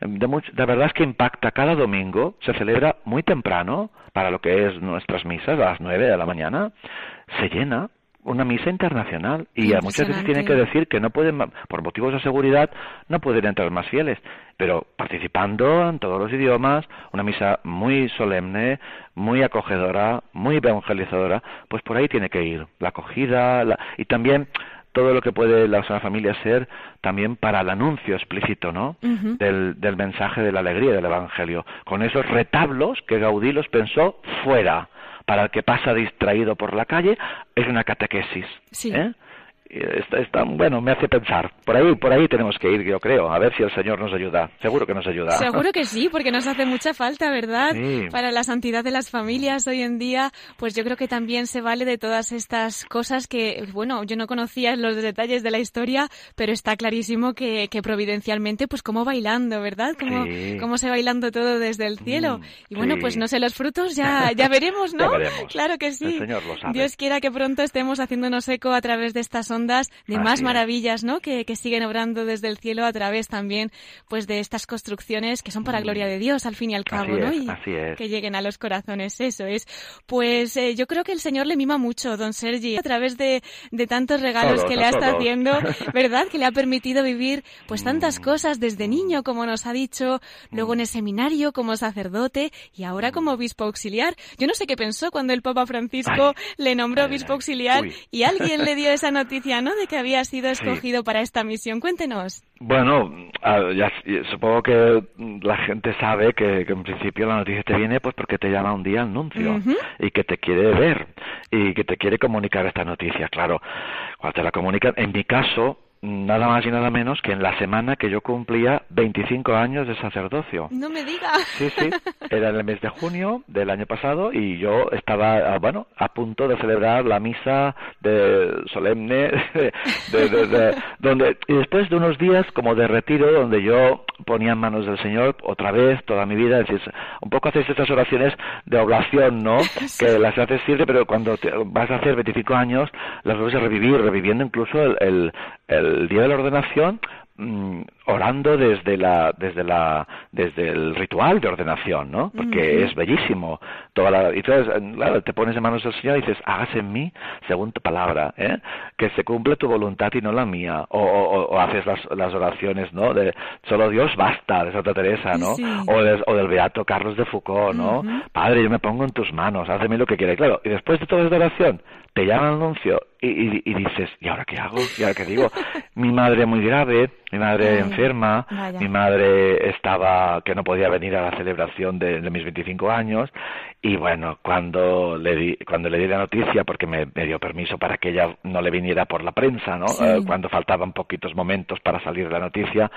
De, de verdad es que impacta cada domingo, se celebra muy temprano para lo que es nuestras misas a las nueve de la mañana, se llena una misa internacional y a muchas veces tienen que decir que no pueden, por motivos de seguridad, no pueden entrar más fieles, pero participando en todos los idiomas, una misa muy solemne, muy acogedora, muy evangelizadora, pues por ahí tiene que ir. La acogida y también todo lo que puede la Familia ser también para el anuncio explícito, ¿no? del, del mensaje de la alegría del Evangelio, con esos retablos que Gaudí los pensó fuera para el que pasa distraído por la calle es una catequesis. Sí. ¿eh? Está, bueno, me hace pensar. Por ahí, por ahí tenemos que ir, yo creo, a ver si el Señor nos ayuda. Seguro que nos ayuda. Seguro que sí, porque nos hace mucha falta, ¿verdad? Para la santidad de las familias hoy en día, pues yo creo que también se vale de todas estas cosas que, bueno, yo no conocía los detalles de la historia, pero está clarísimo que, que providencialmente, pues como bailando, ¿verdad? Como, como se bailando todo desde el cielo. Mm, y bueno, pues no sé, los frutos ya, ya veremos, ¿no? Claro que sí. Dios quiera que pronto estemos haciéndonos eco a través de estas ondas de más maravillas, ¿no? Que, siguen obrando desde el cielo a través también, pues, de estas construcciones que son para mm. gloria de Dios, al fin y al cabo, ¿no? Y que lleguen a los corazones, eso es. Pues eh, yo creo que el Señor le mima mucho, don Sergi, a través de, tantos regalos que le ha estado haciendo, ¿verdad? Que le ha permitido vivir, pues, tantas mm. cosas desde niño, como nos ha dicho, luego en el seminario como sacerdote y ahora como obispo auxiliar. Yo no sé qué pensó cuando el Papa Francisco le nombró obispo auxiliar y alguien le dio esa noticia de que había sido escogido para esta misión. Cuéntenos. Bueno, ya, supongo que la gente sabe que, en principio la noticia te viene pues porque te llama un día el nuncio y que te quiere ver y que te quiere comunicar esta noticia. Claro, cuando te la comunican, en mi caso, nada más y nada menos que en la semana que yo cumplía 25 años de sacerdocio. No me diga. Sí, sí, era en el mes de junio del año pasado y yo estaba, ah, bueno, a punto de celebrar la misa de solemne, de, donde, y después de unos días como de retiro, donde yo ponía en manos del Señor otra vez toda mi vida, es decir, un poco haces estas oraciones de oblación, ¿no? Que las haces siempre, pero cuando vas a hacer 25 años, las vas a revivir, reviviendo incluso el el día de la ordenación, orando desde la desde la desde el ritual de ordenación no porque es bellísimo toda la y entonces claro te pones en manos del Señor y dices hágase en mí según tu palabra ¿eh? que se cumple tu voluntad y no la mía o, o, haces las, las oraciones no de solo Dios basta de Santa Teresa no o, o, del beato Carlos de Foucault no padre yo me pongo en tus manos hazme lo que quieras claro y después de toda esta oración te llama el anuncio y, y, dices, ¿y ahora qué hago? ¿Y ahora qué digo? mi madre muy grave, mi madre enferma, mi madre estaba que no podía venir a la celebración de, de, mis 25 años y bueno, cuando le di, cuando le di la noticia, porque me, dio permiso para que ella no le viniera por la prensa, ¿no? Eh, cuando faltaban poquitos momentos para salir la noticia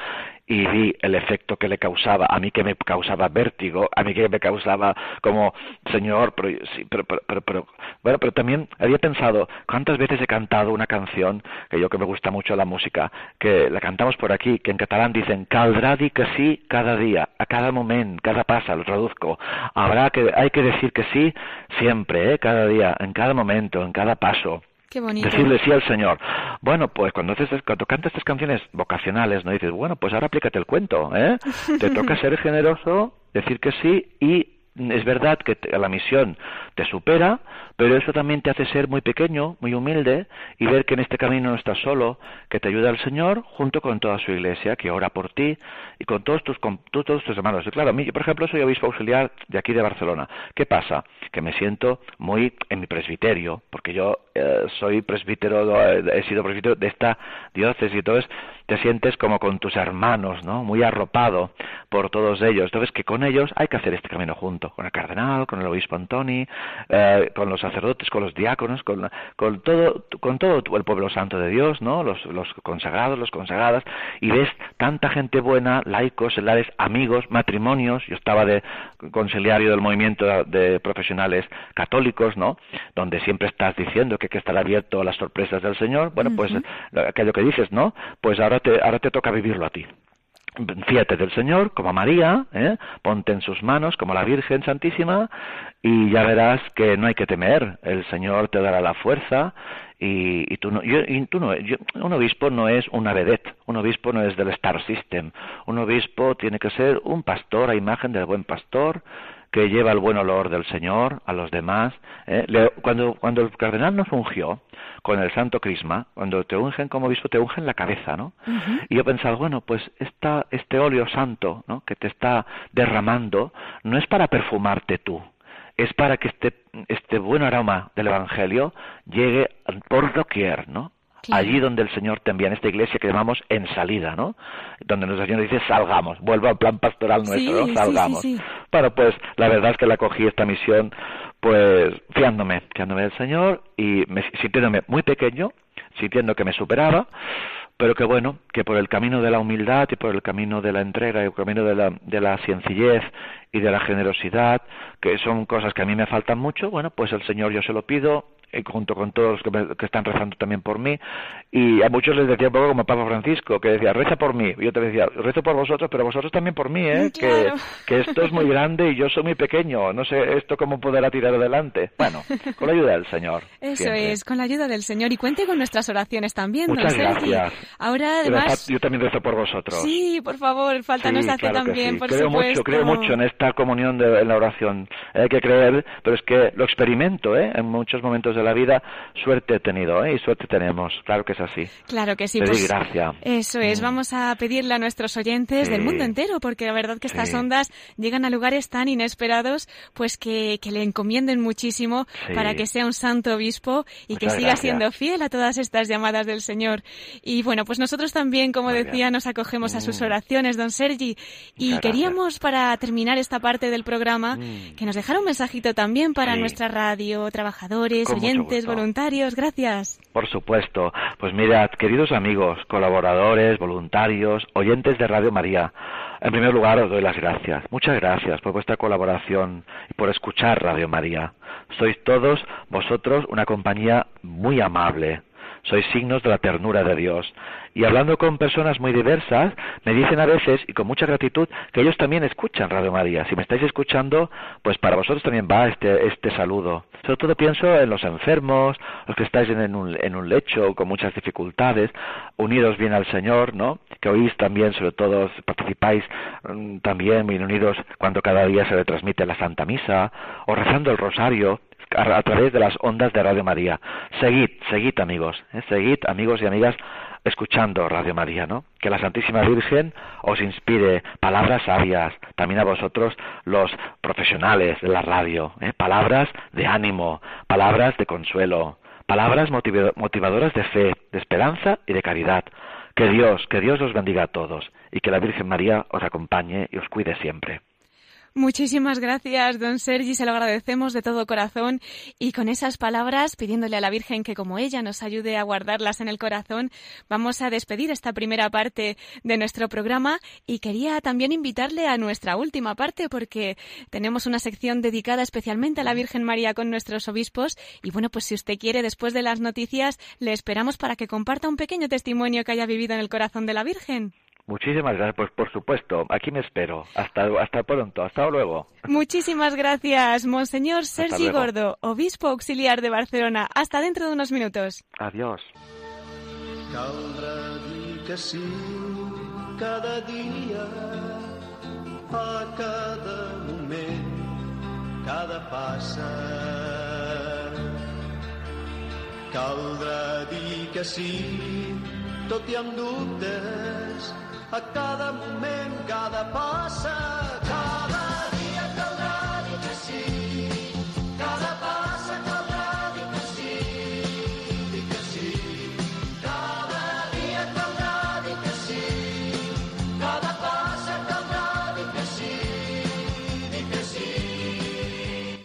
y vi el efecto que le causaba, a mí que me causaba vértigo, a mí que me causaba como, señor, pero, sí, pero, pero, pero, bueno, pero también había pensado, ¿cuántas veces he cantado una canción, que yo que me gusta mucho la música, que la cantamos por aquí, que en catalán dicen, caldrá di que sí cada día, a cada momento, cada pasa, lo traduzco, habrá que, hay que decir que sí siempre, ¿eh? cada día, en cada momento, en cada paso. Qué bonito. Decirle sí al Señor. Bueno, pues cuando, haces, cuando cantas estas canciones vocacionales, no dices, bueno, pues ahora aplícate el cuento, ¿eh? Te toca ser generoso, decir que sí y es verdad que la misión te supera, pero eso también te hace ser muy pequeño, muy humilde y ver que en este camino no estás solo, que te ayuda el Señor junto con toda su iglesia, que ora por ti y con todos tus, con, todos tus hermanos. Claro, por ejemplo, soy obispo auxiliar de aquí de Barcelona. ¿Qué pasa? Que me siento muy en mi presbiterio, porque yo eh, soy presbítero, he sido presbítero de esta diócesis, y entonces te sientes como con tus hermanos, ¿no? Muy arropado por todos ellos. Entonces, que con ellos hay que hacer este camino junto, con el cardenal, con el obispo Antoni, eh, con los sacerdotes, con los diáconos, con, con todo, con todo el pueblo santo de Dios, ¿no? Los, los consagrados, los consagradas, y ves tanta gente buena, laicos, celares, amigos, matrimonios. Yo estaba de conciliario del movimiento de profesionales católicos, ¿no? Donde siempre estás diciendo que hay que estar abierto a las sorpresas del Señor. Bueno, pues aquello que dices, ¿no? Pues ahora te, ahora te toca vivirlo a ti. Fíjate del Señor como María, ¿eh? ponte en sus manos como la Virgen Santísima y ya verás que no hay que temer, el Señor te dará la fuerza y, y tú no, yo, y no un obispo no es una vedette, un obispo no es del Star System, un obispo tiene que ser un pastor a imagen del buen pastor, que lleva el buen olor del Señor a los demás. ¿eh? cuando, cuando el cardenal nos ungió con el santo crisma, cuando te ungen como obispo, te ungen la cabeza, ¿no? Y yo pensaba, bueno, pues esta, este óleo santo ¿no? que te está derramando no es para perfumarte tú, es para que este, este buen aroma del Evangelio llegue por doquier, ¿no? Allí donde el Señor te envía en esta iglesia que llamamos en salida, ¿no? Donde nuestro Señor dice salgamos, vuelvo al plan pastoral nuestro, ¿no? Salgamos. bueno, pues la verdad es que la cogí esta misión, pues fiándome, fiándome del Señor y me, sintiéndome muy pequeño, sintiendo que me superaba, pero que bueno, que por el camino de la humildad y por el camino de la entrega y el camino de la, de la sencillez y de la generosidad, que son cosas que a mí me faltan mucho, bueno, pues el Señor yo se lo pido, junto con todos los que, están rezando también por mí. Y a muchos les decía un poco como Papa Francisco, que decía, reza por mí. Yo te decía, rezo por vosotros, pero vosotros también por mí, ¿eh? Que, que, esto es muy grande y yo soy muy pequeño. No sé esto cómo podrá tirar adelante. Bueno, con la ayuda del Señor. Eso es, con la ayuda del Señor. Y cuente con nuestras oraciones también, Muchas gracias. Ahora, además... Yo también rezo por vosotros. Sí, por favor, falta nos hace también, por creo supuesto. Mucho, creo mucho en esta comunión de en la oración. Hay que creer, pero es que lo experimento, ¿eh? En muchos momentos de la vida suerte he tenido ¿eh? y suerte tenemos. Claro que es así. Claro que sí. Pues, gracias. Eso es. Mm. Vamos a pedirle a nuestros oyentes del mundo entero, porque la verdad que estas ondas llegan a lugares tan inesperados, pues que, que le encomienden muchísimo para que sea un santo obispo y que siga siendo fiel a todas estas llamadas del Señor. Y bueno, pues nosotros también, como decía, nos acogemos a sus mm. oraciones, don Sergi. Y queríamos, para terminar esta parte del programa, mm. que nos dejara un mensajito también para nuestra radio, trabajadores, oyentes, voluntarios Gracias. Por supuesto. Pues mirad, queridos amigos, colaboradores, voluntarios, oyentes de Radio María, en primer lugar os doy las gracias. Muchas gracias por vuestra colaboración y por escuchar Radio María. Sois todos vosotros una compañía muy amable, sois signos de la ternura de Dios. Y hablando con personas muy diversas, me dicen a veces, y con mucha gratitud, que ellos también escuchan Radio María. Si me estáis escuchando, pues para vosotros también va este, este saludo. Sobre todo pienso en los enfermos, los que estáis en un, en un lecho con muchas dificultades, unidos bien al Señor, ¿no? Que oís también, sobre todo, participáis mm, también bien unidos cuando cada día se retransmite la Santa Misa, o rezando el rosario, a, través de las ondas de Radio María. Seguid, seguid amigos, ¿eh? seguid amigos y amigas escuchando Radio María, ¿no? Que la Santísima Virgen os inspire palabras sabias, también a vosotros los profesionales de la radio, ¿eh? palabras de ánimo, palabras de consuelo, palabras motivadoras de fe, de esperanza y de caridad. Que Dios, que Dios os bendiga a todos y que la Virgen María os acompañe y os cuide siempre. Muchísimas gracias, don Sergi, se lo agradecemos de todo corazón. Y con esas palabras, pidiéndole a la Virgen que como ella nos ayude a guardarlas en el corazón, vamos a despedir esta primera parte de nuestro programa. Y quería también invitarle a nuestra última parte porque tenemos una sección dedicada especialmente a la Virgen María con nuestros obispos. Y bueno, pues si usted quiere, después de las noticias, le esperamos para que comparta un pequeño testimonio que haya vivido en el corazón de la Virgen. Muchísimas gracias, pues por supuesto, aquí me espero. Hasta, hasta pronto, hasta luego. Muchísimas gracias, Monseñor Sergi Gordo, obispo auxiliar de Barcelona. Hasta dentro de unos minutos. Adiós. cada día, a cada momento, cada passa. Caldrà dir que sí, tot i amb dubtes, a cada moment, cada passa,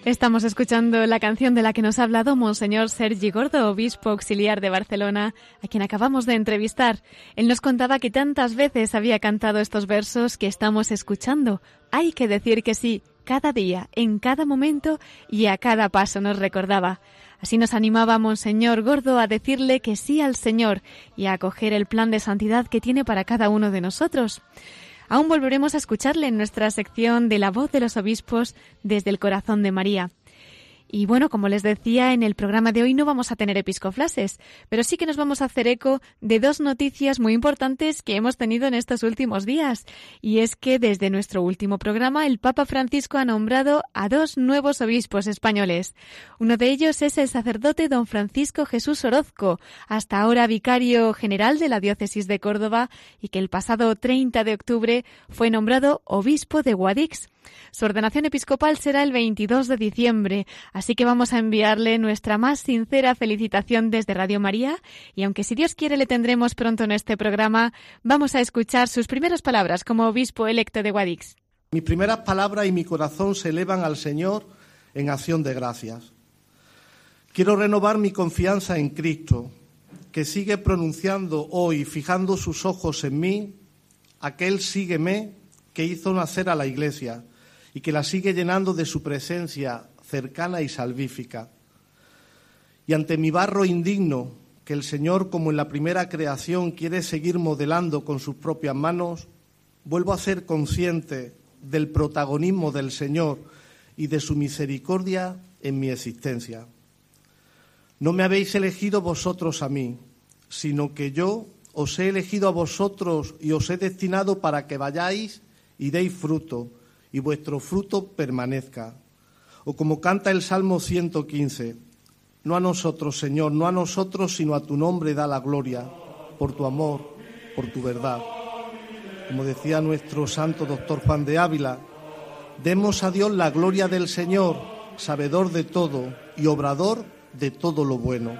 Estamos escuchando la canción de la que nos ha hablado Monseñor Sergi Gordo, obispo auxiliar de Barcelona, a quien acabamos de entrevistar. Él nos contaba que tantas veces había cantado estos versos que estamos escuchando. Hay que decir que sí, cada día, en cada momento y a cada paso nos recordaba. Así nos animaba Monseñor Gordo a decirle que sí al Señor y a acoger el plan de santidad que tiene para cada uno de nosotros. Aún volveremos a escucharle en nuestra sección de la voz de los obispos desde el corazón de María. Y bueno, como les decía, en el programa de hoy no vamos a tener episcoflases, pero sí que nos vamos a hacer eco de dos noticias muy importantes que hemos tenido en estos últimos días. Y es que desde nuestro último programa, el Papa Francisco ha nombrado a dos nuevos obispos españoles. Uno de ellos es el sacerdote don Francisco Jesús Orozco, hasta ahora vicario general de la diócesis de Córdoba y que el pasado 30 de octubre fue nombrado obispo de Guadix. Su ordenación episcopal será el 22 de diciembre, así que vamos a enviarle nuestra más sincera felicitación desde Radio María y aunque si Dios quiere le tendremos pronto en este programa, vamos a escuchar sus primeras palabras como obispo electo de Guadix. Mis primeras palabras y mi corazón se elevan al Señor en acción de gracias. Quiero renovar mi confianza en Cristo, que sigue pronunciando hoy, fijando sus ojos en mí, aquel sígueme que hizo nacer a la Iglesia y que la sigue llenando de su presencia cercana y salvífica. Y ante mi barro indigno, que el Señor, como en la primera creación, quiere seguir modelando con sus propias manos, vuelvo a ser consciente del protagonismo del Señor y de su misericordia en mi existencia. No me habéis elegido vosotros a mí, sino que yo os he elegido a vosotros y os he destinado para que vayáis y deis fruto, y vuestro fruto permanezca. O como canta el Salmo 115, no a nosotros, Señor, no a nosotros, sino a tu nombre da la gloria, por tu amor, por tu verdad. Como decía nuestro santo doctor Juan de Ávila, demos a Dios la gloria del Señor, sabedor de todo y obrador de todo lo bueno.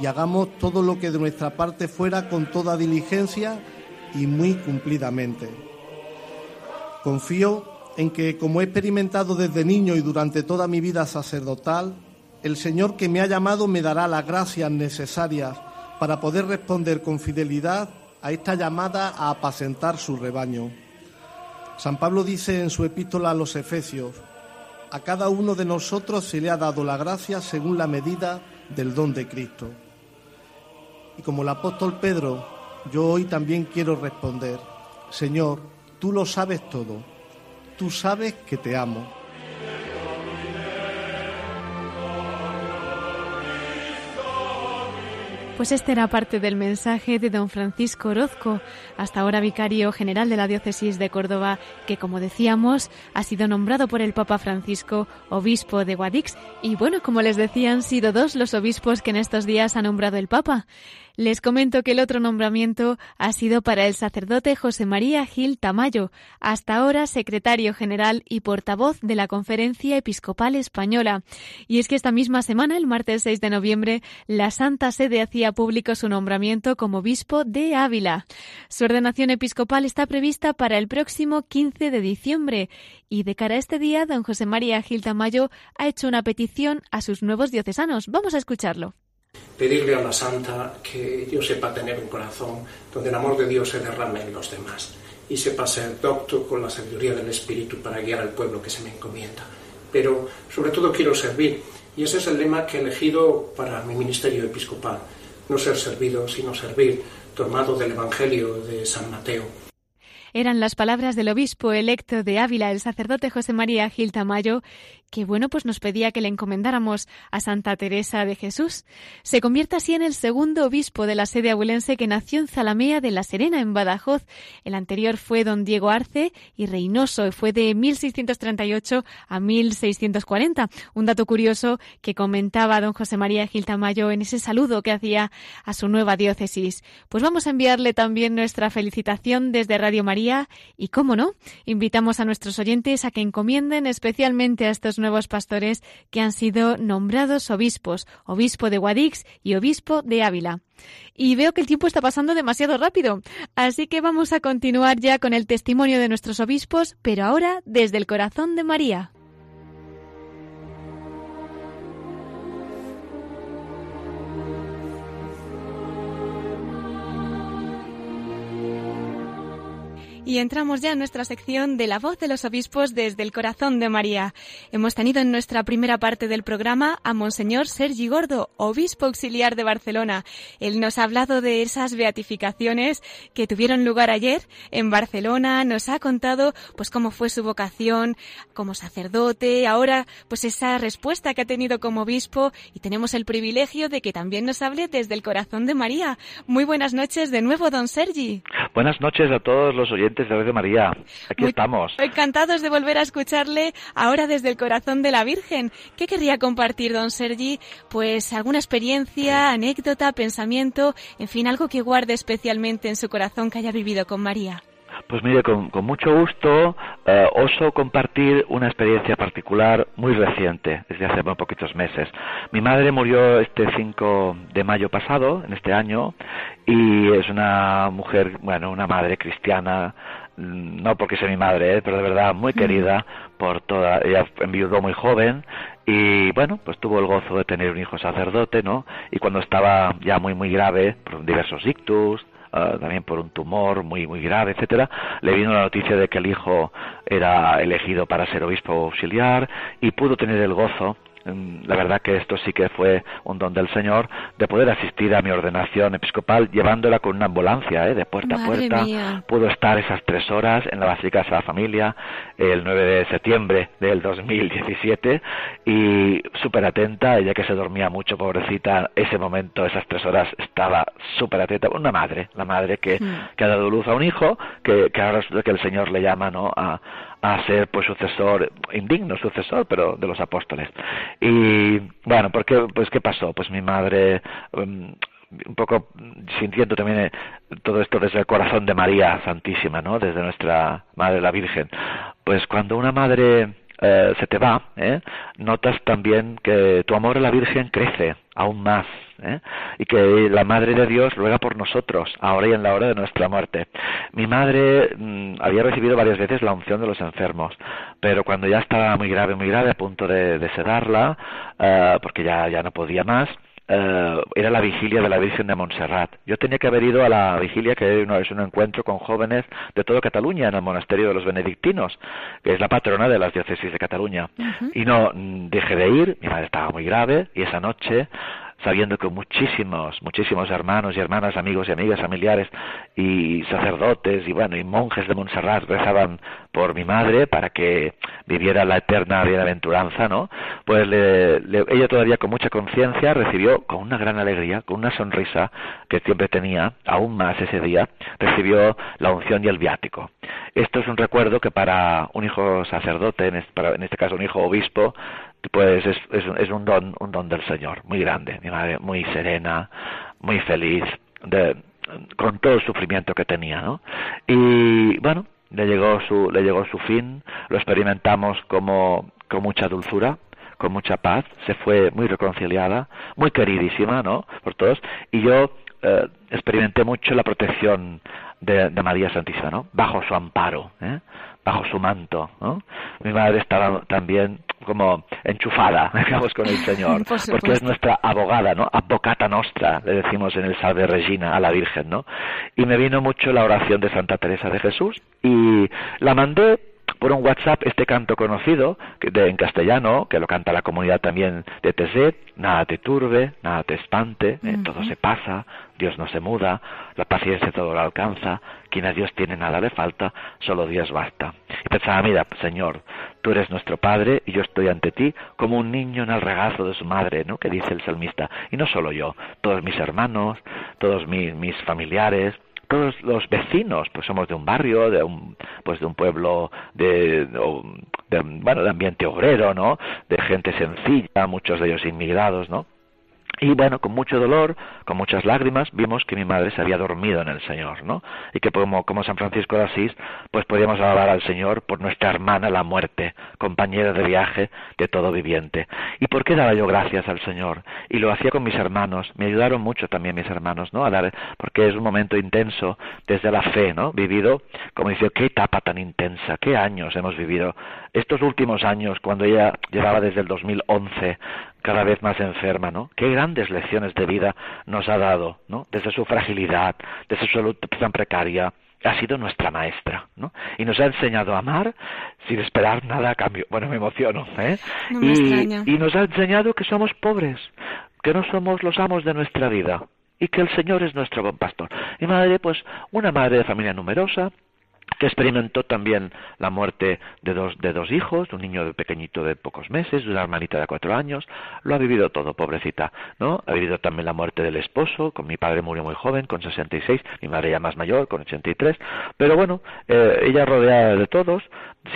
Y hagamos todo lo que de nuestra parte fuera con toda diligencia y muy cumplidamente. Confío en que, como he experimentado desde niño y durante toda mi vida sacerdotal, el Señor que me ha llamado me dará las gracias necesarias para poder responder con fidelidad a esta llamada a apacentar su rebaño. San Pablo dice en su epístola a los Efesios, a cada uno de nosotros se le ha dado la gracia según la medida del don de Cristo. Y como el apóstol Pedro, yo hoy también quiero responder, Señor, tú lo sabes todo, tú sabes que te amo. Pues este era parte del mensaje de don Francisco Orozco, hasta ahora vicario general de la diócesis de Córdoba, que como decíamos ha sido nombrado por el Papa Francisco obispo de Guadix. Y bueno, como les decía, han sido dos los obispos que en estos días ha nombrado el Papa. Les comento que el otro nombramiento ha sido para el sacerdote José María Gil Tamayo, hasta ahora secretario general y portavoz de la Conferencia Episcopal Española. Y es que esta misma semana, el martes 6 de noviembre, la Santa Sede hacía público su nombramiento como obispo de Ávila. Su ordenación episcopal está prevista para el próximo 15 de diciembre y de cara a este día, don José María Gil Tamayo ha hecho una petición a sus nuevos diocesanos. Vamos a escucharlo pedirle a la Santa que yo sepa tener un corazón donde el amor de Dios se derrame en los demás y sepa ser docto con la sabiduría del Espíritu para guiar al pueblo que se me encomienda. Pero sobre todo quiero servir y ese es el lema que he elegido para mi ministerio episcopal. No ser servido, sino servir, tomado del Evangelio de San Mateo. Eran las palabras del obispo electo de Ávila, el sacerdote José María Gil Tamayo, que bueno, pues nos pedía que le encomendáramos a Santa Teresa de Jesús. Se convierte así en el segundo obispo de la sede abulense que nació en Zalamea de la Serena, en Badajoz. El anterior fue don Diego Arce y Reynoso, fue de 1638 a 1640. Un dato curioso que comentaba don José María Gil Tamayo en ese saludo que hacía a su nueva diócesis. Pues vamos a enviarle también nuestra felicitación desde Radio María y, cómo no, invitamos a nuestros oyentes a que encomienden especialmente a estos nuevos pastores que han sido nombrados obispos, obispo de Guadix y obispo de Ávila. Y veo que el tiempo está pasando demasiado rápido, así que vamos a continuar ya con el testimonio de nuestros obispos, pero ahora desde el corazón de María. Y entramos ya en nuestra sección de la voz de los obispos desde el corazón de María. Hemos tenido en nuestra primera parte del programa a Monseñor Sergi Gordo, obispo auxiliar de Barcelona. Él nos ha hablado de esas beatificaciones que tuvieron lugar ayer en Barcelona, nos ha contado pues cómo fue su vocación como sacerdote, ahora pues esa respuesta que ha tenido como obispo y tenemos el privilegio de que también nos hable desde el corazón de María. Muy buenas noches de nuevo, don Sergi. Buenas noches a todos los oyentes de María. Aquí estamos. Encantados de volver a escucharle ahora desde el corazón de la Virgen. ¿Qué querría compartir, don Sergi? Pues alguna experiencia, anécdota, pensamiento, en fin, algo que guarde especialmente en su corazón que haya vivido con María. Pues mire, con, mucho gusto eh, oso compartir una experiencia particular muy reciente, desde hace muy poquitos meses. Mi madre murió este 5 de mayo pasado, en este año, y es una mujer, bueno, una madre cristiana, mm, no porque sea mi madre, eh, pero de verdad muy querida por toda. Ella enviudó muy joven y bueno, pues tuvo el gozo de tener un hijo sacerdote, ¿no? Y cuando estaba ya muy, muy grave, por diversos ictus, Ah, también por un tumor muy muy grave, etcétera, le vino la noticia de que el hijo era elegido para ser obispo auxiliar y pudo tener el gozo la verdad que esto sí que fue un don del Señor de poder asistir a mi ordenación episcopal llevándola con una ambulancia ¿eh? de puerta a puerta. Pudo estar esas tres horas en la Basílica de la Familia el 9 de septiembre del 2017 y súper atenta, ella que se dormía mucho, pobrecita, ese momento, esas tres horas estaba súper atenta. Una madre, la madre que, hmm. que ha dado luz a un hijo, que, que ahora resulta que el Señor le llama ¿no? a, a ser pues sucesor, indigno sucesor, pero de los apóstoles. Y bueno, ¿por qué, pues qué pasó? Pues mi madre um, un poco sintiendo también eh, todo esto desde el corazón de María Santísima, ¿no? Desde nuestra Madre la Virgen. Pues cuando una madre eh, se te va, ¿eh? notas también que tu amor a la Virgen crece aún más, ¿eh? y que la Madre de Dios ruega por nosotros, ahora y en la hora de nuestra muerte. Mi madre mm, había recibido varias veces la unción de los enfermos, pero cuando ya estaba muy grave, muy grave, a punto de, sedarla, eh, porque ya, ya no podía más, eh, era la vigilia de la Virgen de Montserrat. Yo tenía que haber ido a la vigilia, que es un encuentro con jóvenes de toda Cataluña, en el monasterio de los benedictinos, que es la patrona de las diócesis de Cataluña. Y no, mm, dejé de ir, mi madre estaba muy grave, y esa noche sabiendo que muchísimos, muchísimos hermanos y hermanas, amigos y amigas, familiares y sacerdotes y bueno, y monjes de Montserrat rezaban por mi madre para que viviera la eterna bienaventuranza, ¿no? Pues ella todavía con mucha conciencia recibió con una gran alegría, con una sonrisa que siempre tenía, aún más ese día, recibió la unción y el viático. Esto es un recuerdo que para un hijo sacerdote, en este, caso un hijo obispo, pues es, es, un don, un don del Señor, muy grande. Mi madre muy serena, muy feliz, con todo el sufrimiento que tenía, ¿no? Y bueno, le llegó su, le llegó su fin, lo experimentamos como con mucha dulzura, con mucha paz, se fue muy reconciliada, muy queridísima, ¿no? Por todos, y yo eh, experimenté mucho la protección de, María Santísima, ¿no? Bajo su amparo, ¿eh? bajo su manto. Mi madre estaba también como enchufada, digamos, con el Señor, porque es nuestra abogada, ¿no? Avocata nostra, le decimos en el Salve Regina a la Virgen, ¿no? Y me vino mucho la oración de Santa Teresa de Jesús y la mandé por un WhatsApp este canto conocido de, en castellano, que lo canta la comunidad también de Teset, nada te turbe, nada te espante, eh, todo se pasa, Dios no se muda, la paciencia todo lo alcanza, quien a Dios tiene nada le falta, solo Dios basta. Y pensaba, mira, Señor, tú eres nuestro Padre y yo estoy ante ti como un niño en el regazo de su madre, ¿no? Que dice el salmista. Y no solo yo, todos mis hermanos, todos mis, mis familiares, todos los vecinos, pues somos de un barrio, de un, pues de un pueblo de, de, bueno, de ambiente obrero, ¿no? De gente sencilla, muchos de ellos inmigrados, ¿no? Y bueno, con mucho dolor, con muchas lágrimas, vimos que mi madre se había dormido en el Señor, ¿no? Y que como, como San Francisco de Asís, pues podíamos alabar al Señor por nuestra hermana la muerte, compañera de viaje de todo viviente. ¿Y por qué daba yo gracias al Señor? Y lo hacía con mis hermanos, me ayudaron mucho también mis hermanos, ¿no? A dar, porque es un momento intenso desde la fe, ¿no? Vivido, como dice, qué etapa tan intensa, qué años hemos vivido. Estos últimos años, cuando ella llevaba desde el 2011 cada vez más enferma, ¿no? Qué grandes lecciones de vida nos ha dado, ¿no? Desde su fragilidad, desde su salud tan precaria, ha sido nuestra maestra, ¿no? Y nos ha enseñado a amar sin esperar nada a cambio. Bueno, me emociono, ¿eh? y, y nos ha enseñado que somos pobres, que no somos los amos de nuestra vida y que el Señor es nuestro buen pastor. Y madre, pues, una madre de familia numerosa, que experimentó también la muerte de dos, de dos hijos, un niño de pequeñito de pocos meses, una hermanita de cuatro años, lo ha vivido todo, pobrecita, ¿no? Ha vivido también la muerte del esposo, con mi padre murió muy joven, con 66, mi madre ya más mayor, con 83, pero bueno, eh, ella rodeada de todos,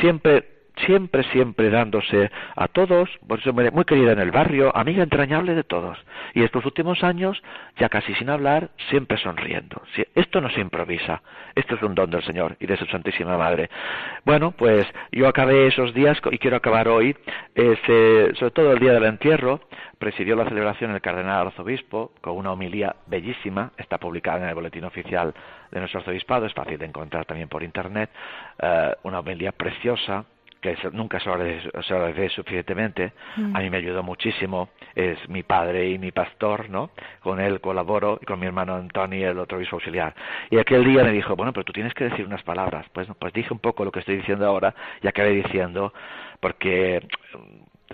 siempre siempre, siempre dándose a todos, por eso muy querida en el barrio, amiga entrañable de todos. Y estos últimos años, ya casi sin hablar, siempre sonriendo. Esto no se improvisa, esto es un don del Señor y de su Santísima Madre. Bueno, pues yo acabé esos días y quiero acabar hoy, sobre todo el día del entierro, presidió la celebración el cardenal arzobispo con una homilía bellísima, está publicada en el boletín oficial de nuestro arzobispado, es fácil de encontrar también por internet, eh, una homilía preciosa que nunca se agradece, suficientemente, mm. a mí me ayudó muchísimo, es mi padre y mi pastor, ¿no? Con él colaboro y con mi hermano Antonio, el otro obispo auxiliar. Y aquel día me dijo, bueno, pero tú tienes que decir unas palabras. Pues, pues dije un poco lo que estoy diciendo ahora y acabé diciendo, porque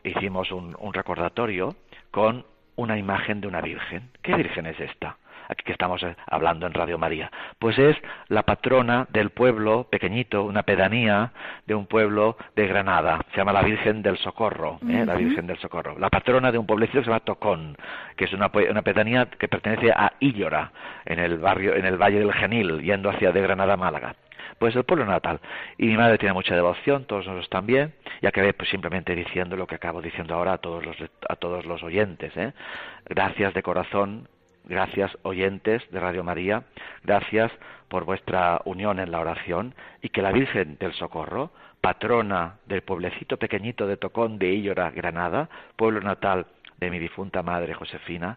hicimos un recordatorio con una imagen de una virgen. ¿Qué virgen es esta? Aquí que estamos eh, hablando en Radio María, pues es la patrona del pueblo pequeñito, una pedanía de un pueblo de Granada, se llama la Virgen del Socorro, ¿eh? la Virgen del Socorro, la patrona de un pueblecito que se llama Tocón, que es una, una pedanía que pertenece a Illora, en el barrio, en el Valle del Genil, yendo hacia de Granada a Málaga pues el pueblo natal. Y mi madre tiene mucha devoción, todos nosotros también, y acabé pues simplemente diciendo lo que acabo diciendo ahora a todos los, a todos los oyentes. ¿eh? Gracias de corazón Gracias oyentes de Radio María, gracias por vuestra unión en la oración y que la Virgen del Socorro, patrona del pueblecito pequeñito de Tocón de Illora, Granada, pueblo natal de mi difunta madre Josefina,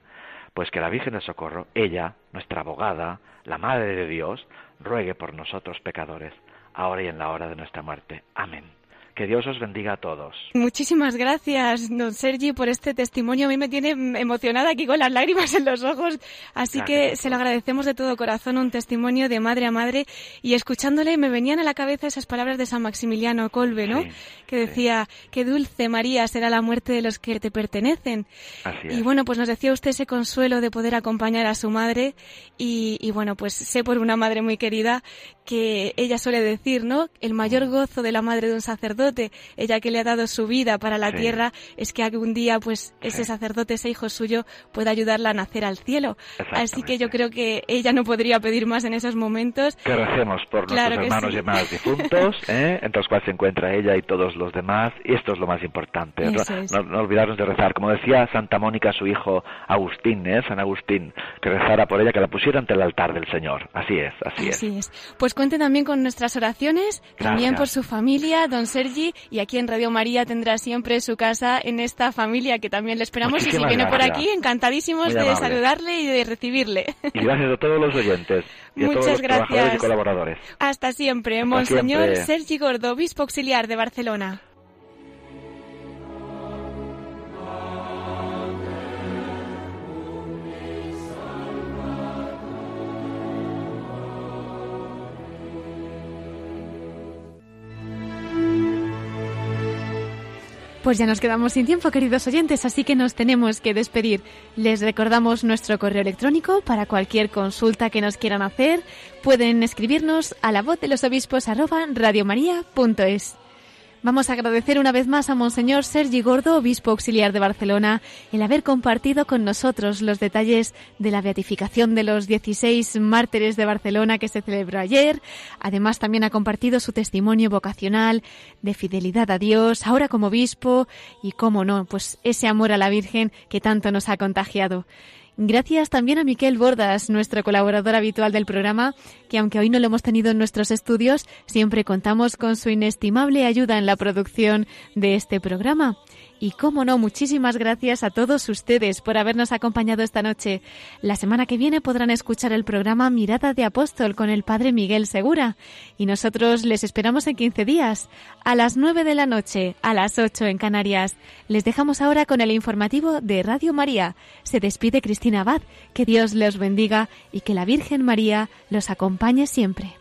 pues que la Virgen del Socorro, ella, nuestra abogada, la Madre de Dios, ruegue por nosotros pecadores, ahora y en la hora de nuestra muerte. Amén. Que Dios os bendiga a todos. Muchísimas gracias, don Sergi, por este testimonio. A mí me tiene emocionada aquí con las lágrimas en los ojos. Así que se lo agradecemos de todo corazón, un testimonio de madre a madre. Y escuchándole me venían a la cabeza esas palabras de San Maximiliano Colbe, ¿no? que decía, qué dulce María será la muerte de los que te pertenecen. Así Y bueno, pues nos decía usted ese consuelo de poder acompañar a su madre. Y, y bueno, pues sé por una madre muy querida que ella suele decir, ¿no? El mayor gozo de la madre de un sacerdote, ella que le ha dado su vida para la Sí. tierra, es que algún día, pues, ese sacerdote, ese hijo suyo, pueda ayudarla a nacer al cielo. Así que yo creo que ella no podría pedir más en esos momentos. Que recemos por Claro nuestros hermanos sí. y hermanas difuntos, ¿eh? entre los cuales se encuentra ella y todos los demás, y esto es lo más importante. No, Eso es. no- no olvidarnos de rezar. Como decía Santa Mónica, su hijo Agustín, ¿eh? San Agustín, que rezara por ella, que la pusiera ante el altar del Señor. Así es, así es. Así es. Pues cuente también con nuestras oraciones, también Gracias. por su familia, don Sergi, y aquí en Radio María tendrá siempre su casa en esta familia que también le esperamos. y si viene por gracias. aquí, encantadísimos Muy de amable. saludarle y de recibirle. Y gracias a todos los oyentes y a Muchas todos los trabajadores y gracias. colaboradores. Hasta siempre, Hasta Monseñor siempre. Sergi Gordo, obispo auxiliar de Barcelona. Pues ya nos quedamos sin tiempo, queridos oyentes, así que nos tenemos que despedir. Les recordamos nuestro correo electrónico para cualquier consulta que nos quieran hacer. Pueden escribirnos a la voz de los obispos arroba radiomaria.es. Vamos a agradecer una vez más a Monseñor Sergi Gordo, obispo auxiliar de Barcelona, el haber compartido con nosotros los detalles de la beatificación de los 16 mártires de Barcelona que se celebró ayer. Además, también ha compartido su testimonio vocacional de fidelidad a Dios, ahora como obispo, y cómo no, pues ese amor a la Virgen que tanto nos ha contagiado. Gracias también a Miquel Bordas, nuestro colaborador habitual del programa, que aunque hoy no lo hemos tenido en nuestros estudios, siempre contamos con su inestimable ayuda en la producción de este programa. Y cómo no, muchísimas gracias a todos ustedes por habernos acompañado esta noche. La semana que viene podrán escuchar el programa Mirada de Apóstol con el Padre Miguel Segura. Y nosotros les esperamos en 15 días, a las 9 de la noche, a las 8 en Canarias. Les dejamos ahora con el informativo de Radio María. Se despide Cristina Abad. Que Dios les bendiga y que la Virgen María los acompañe siempre.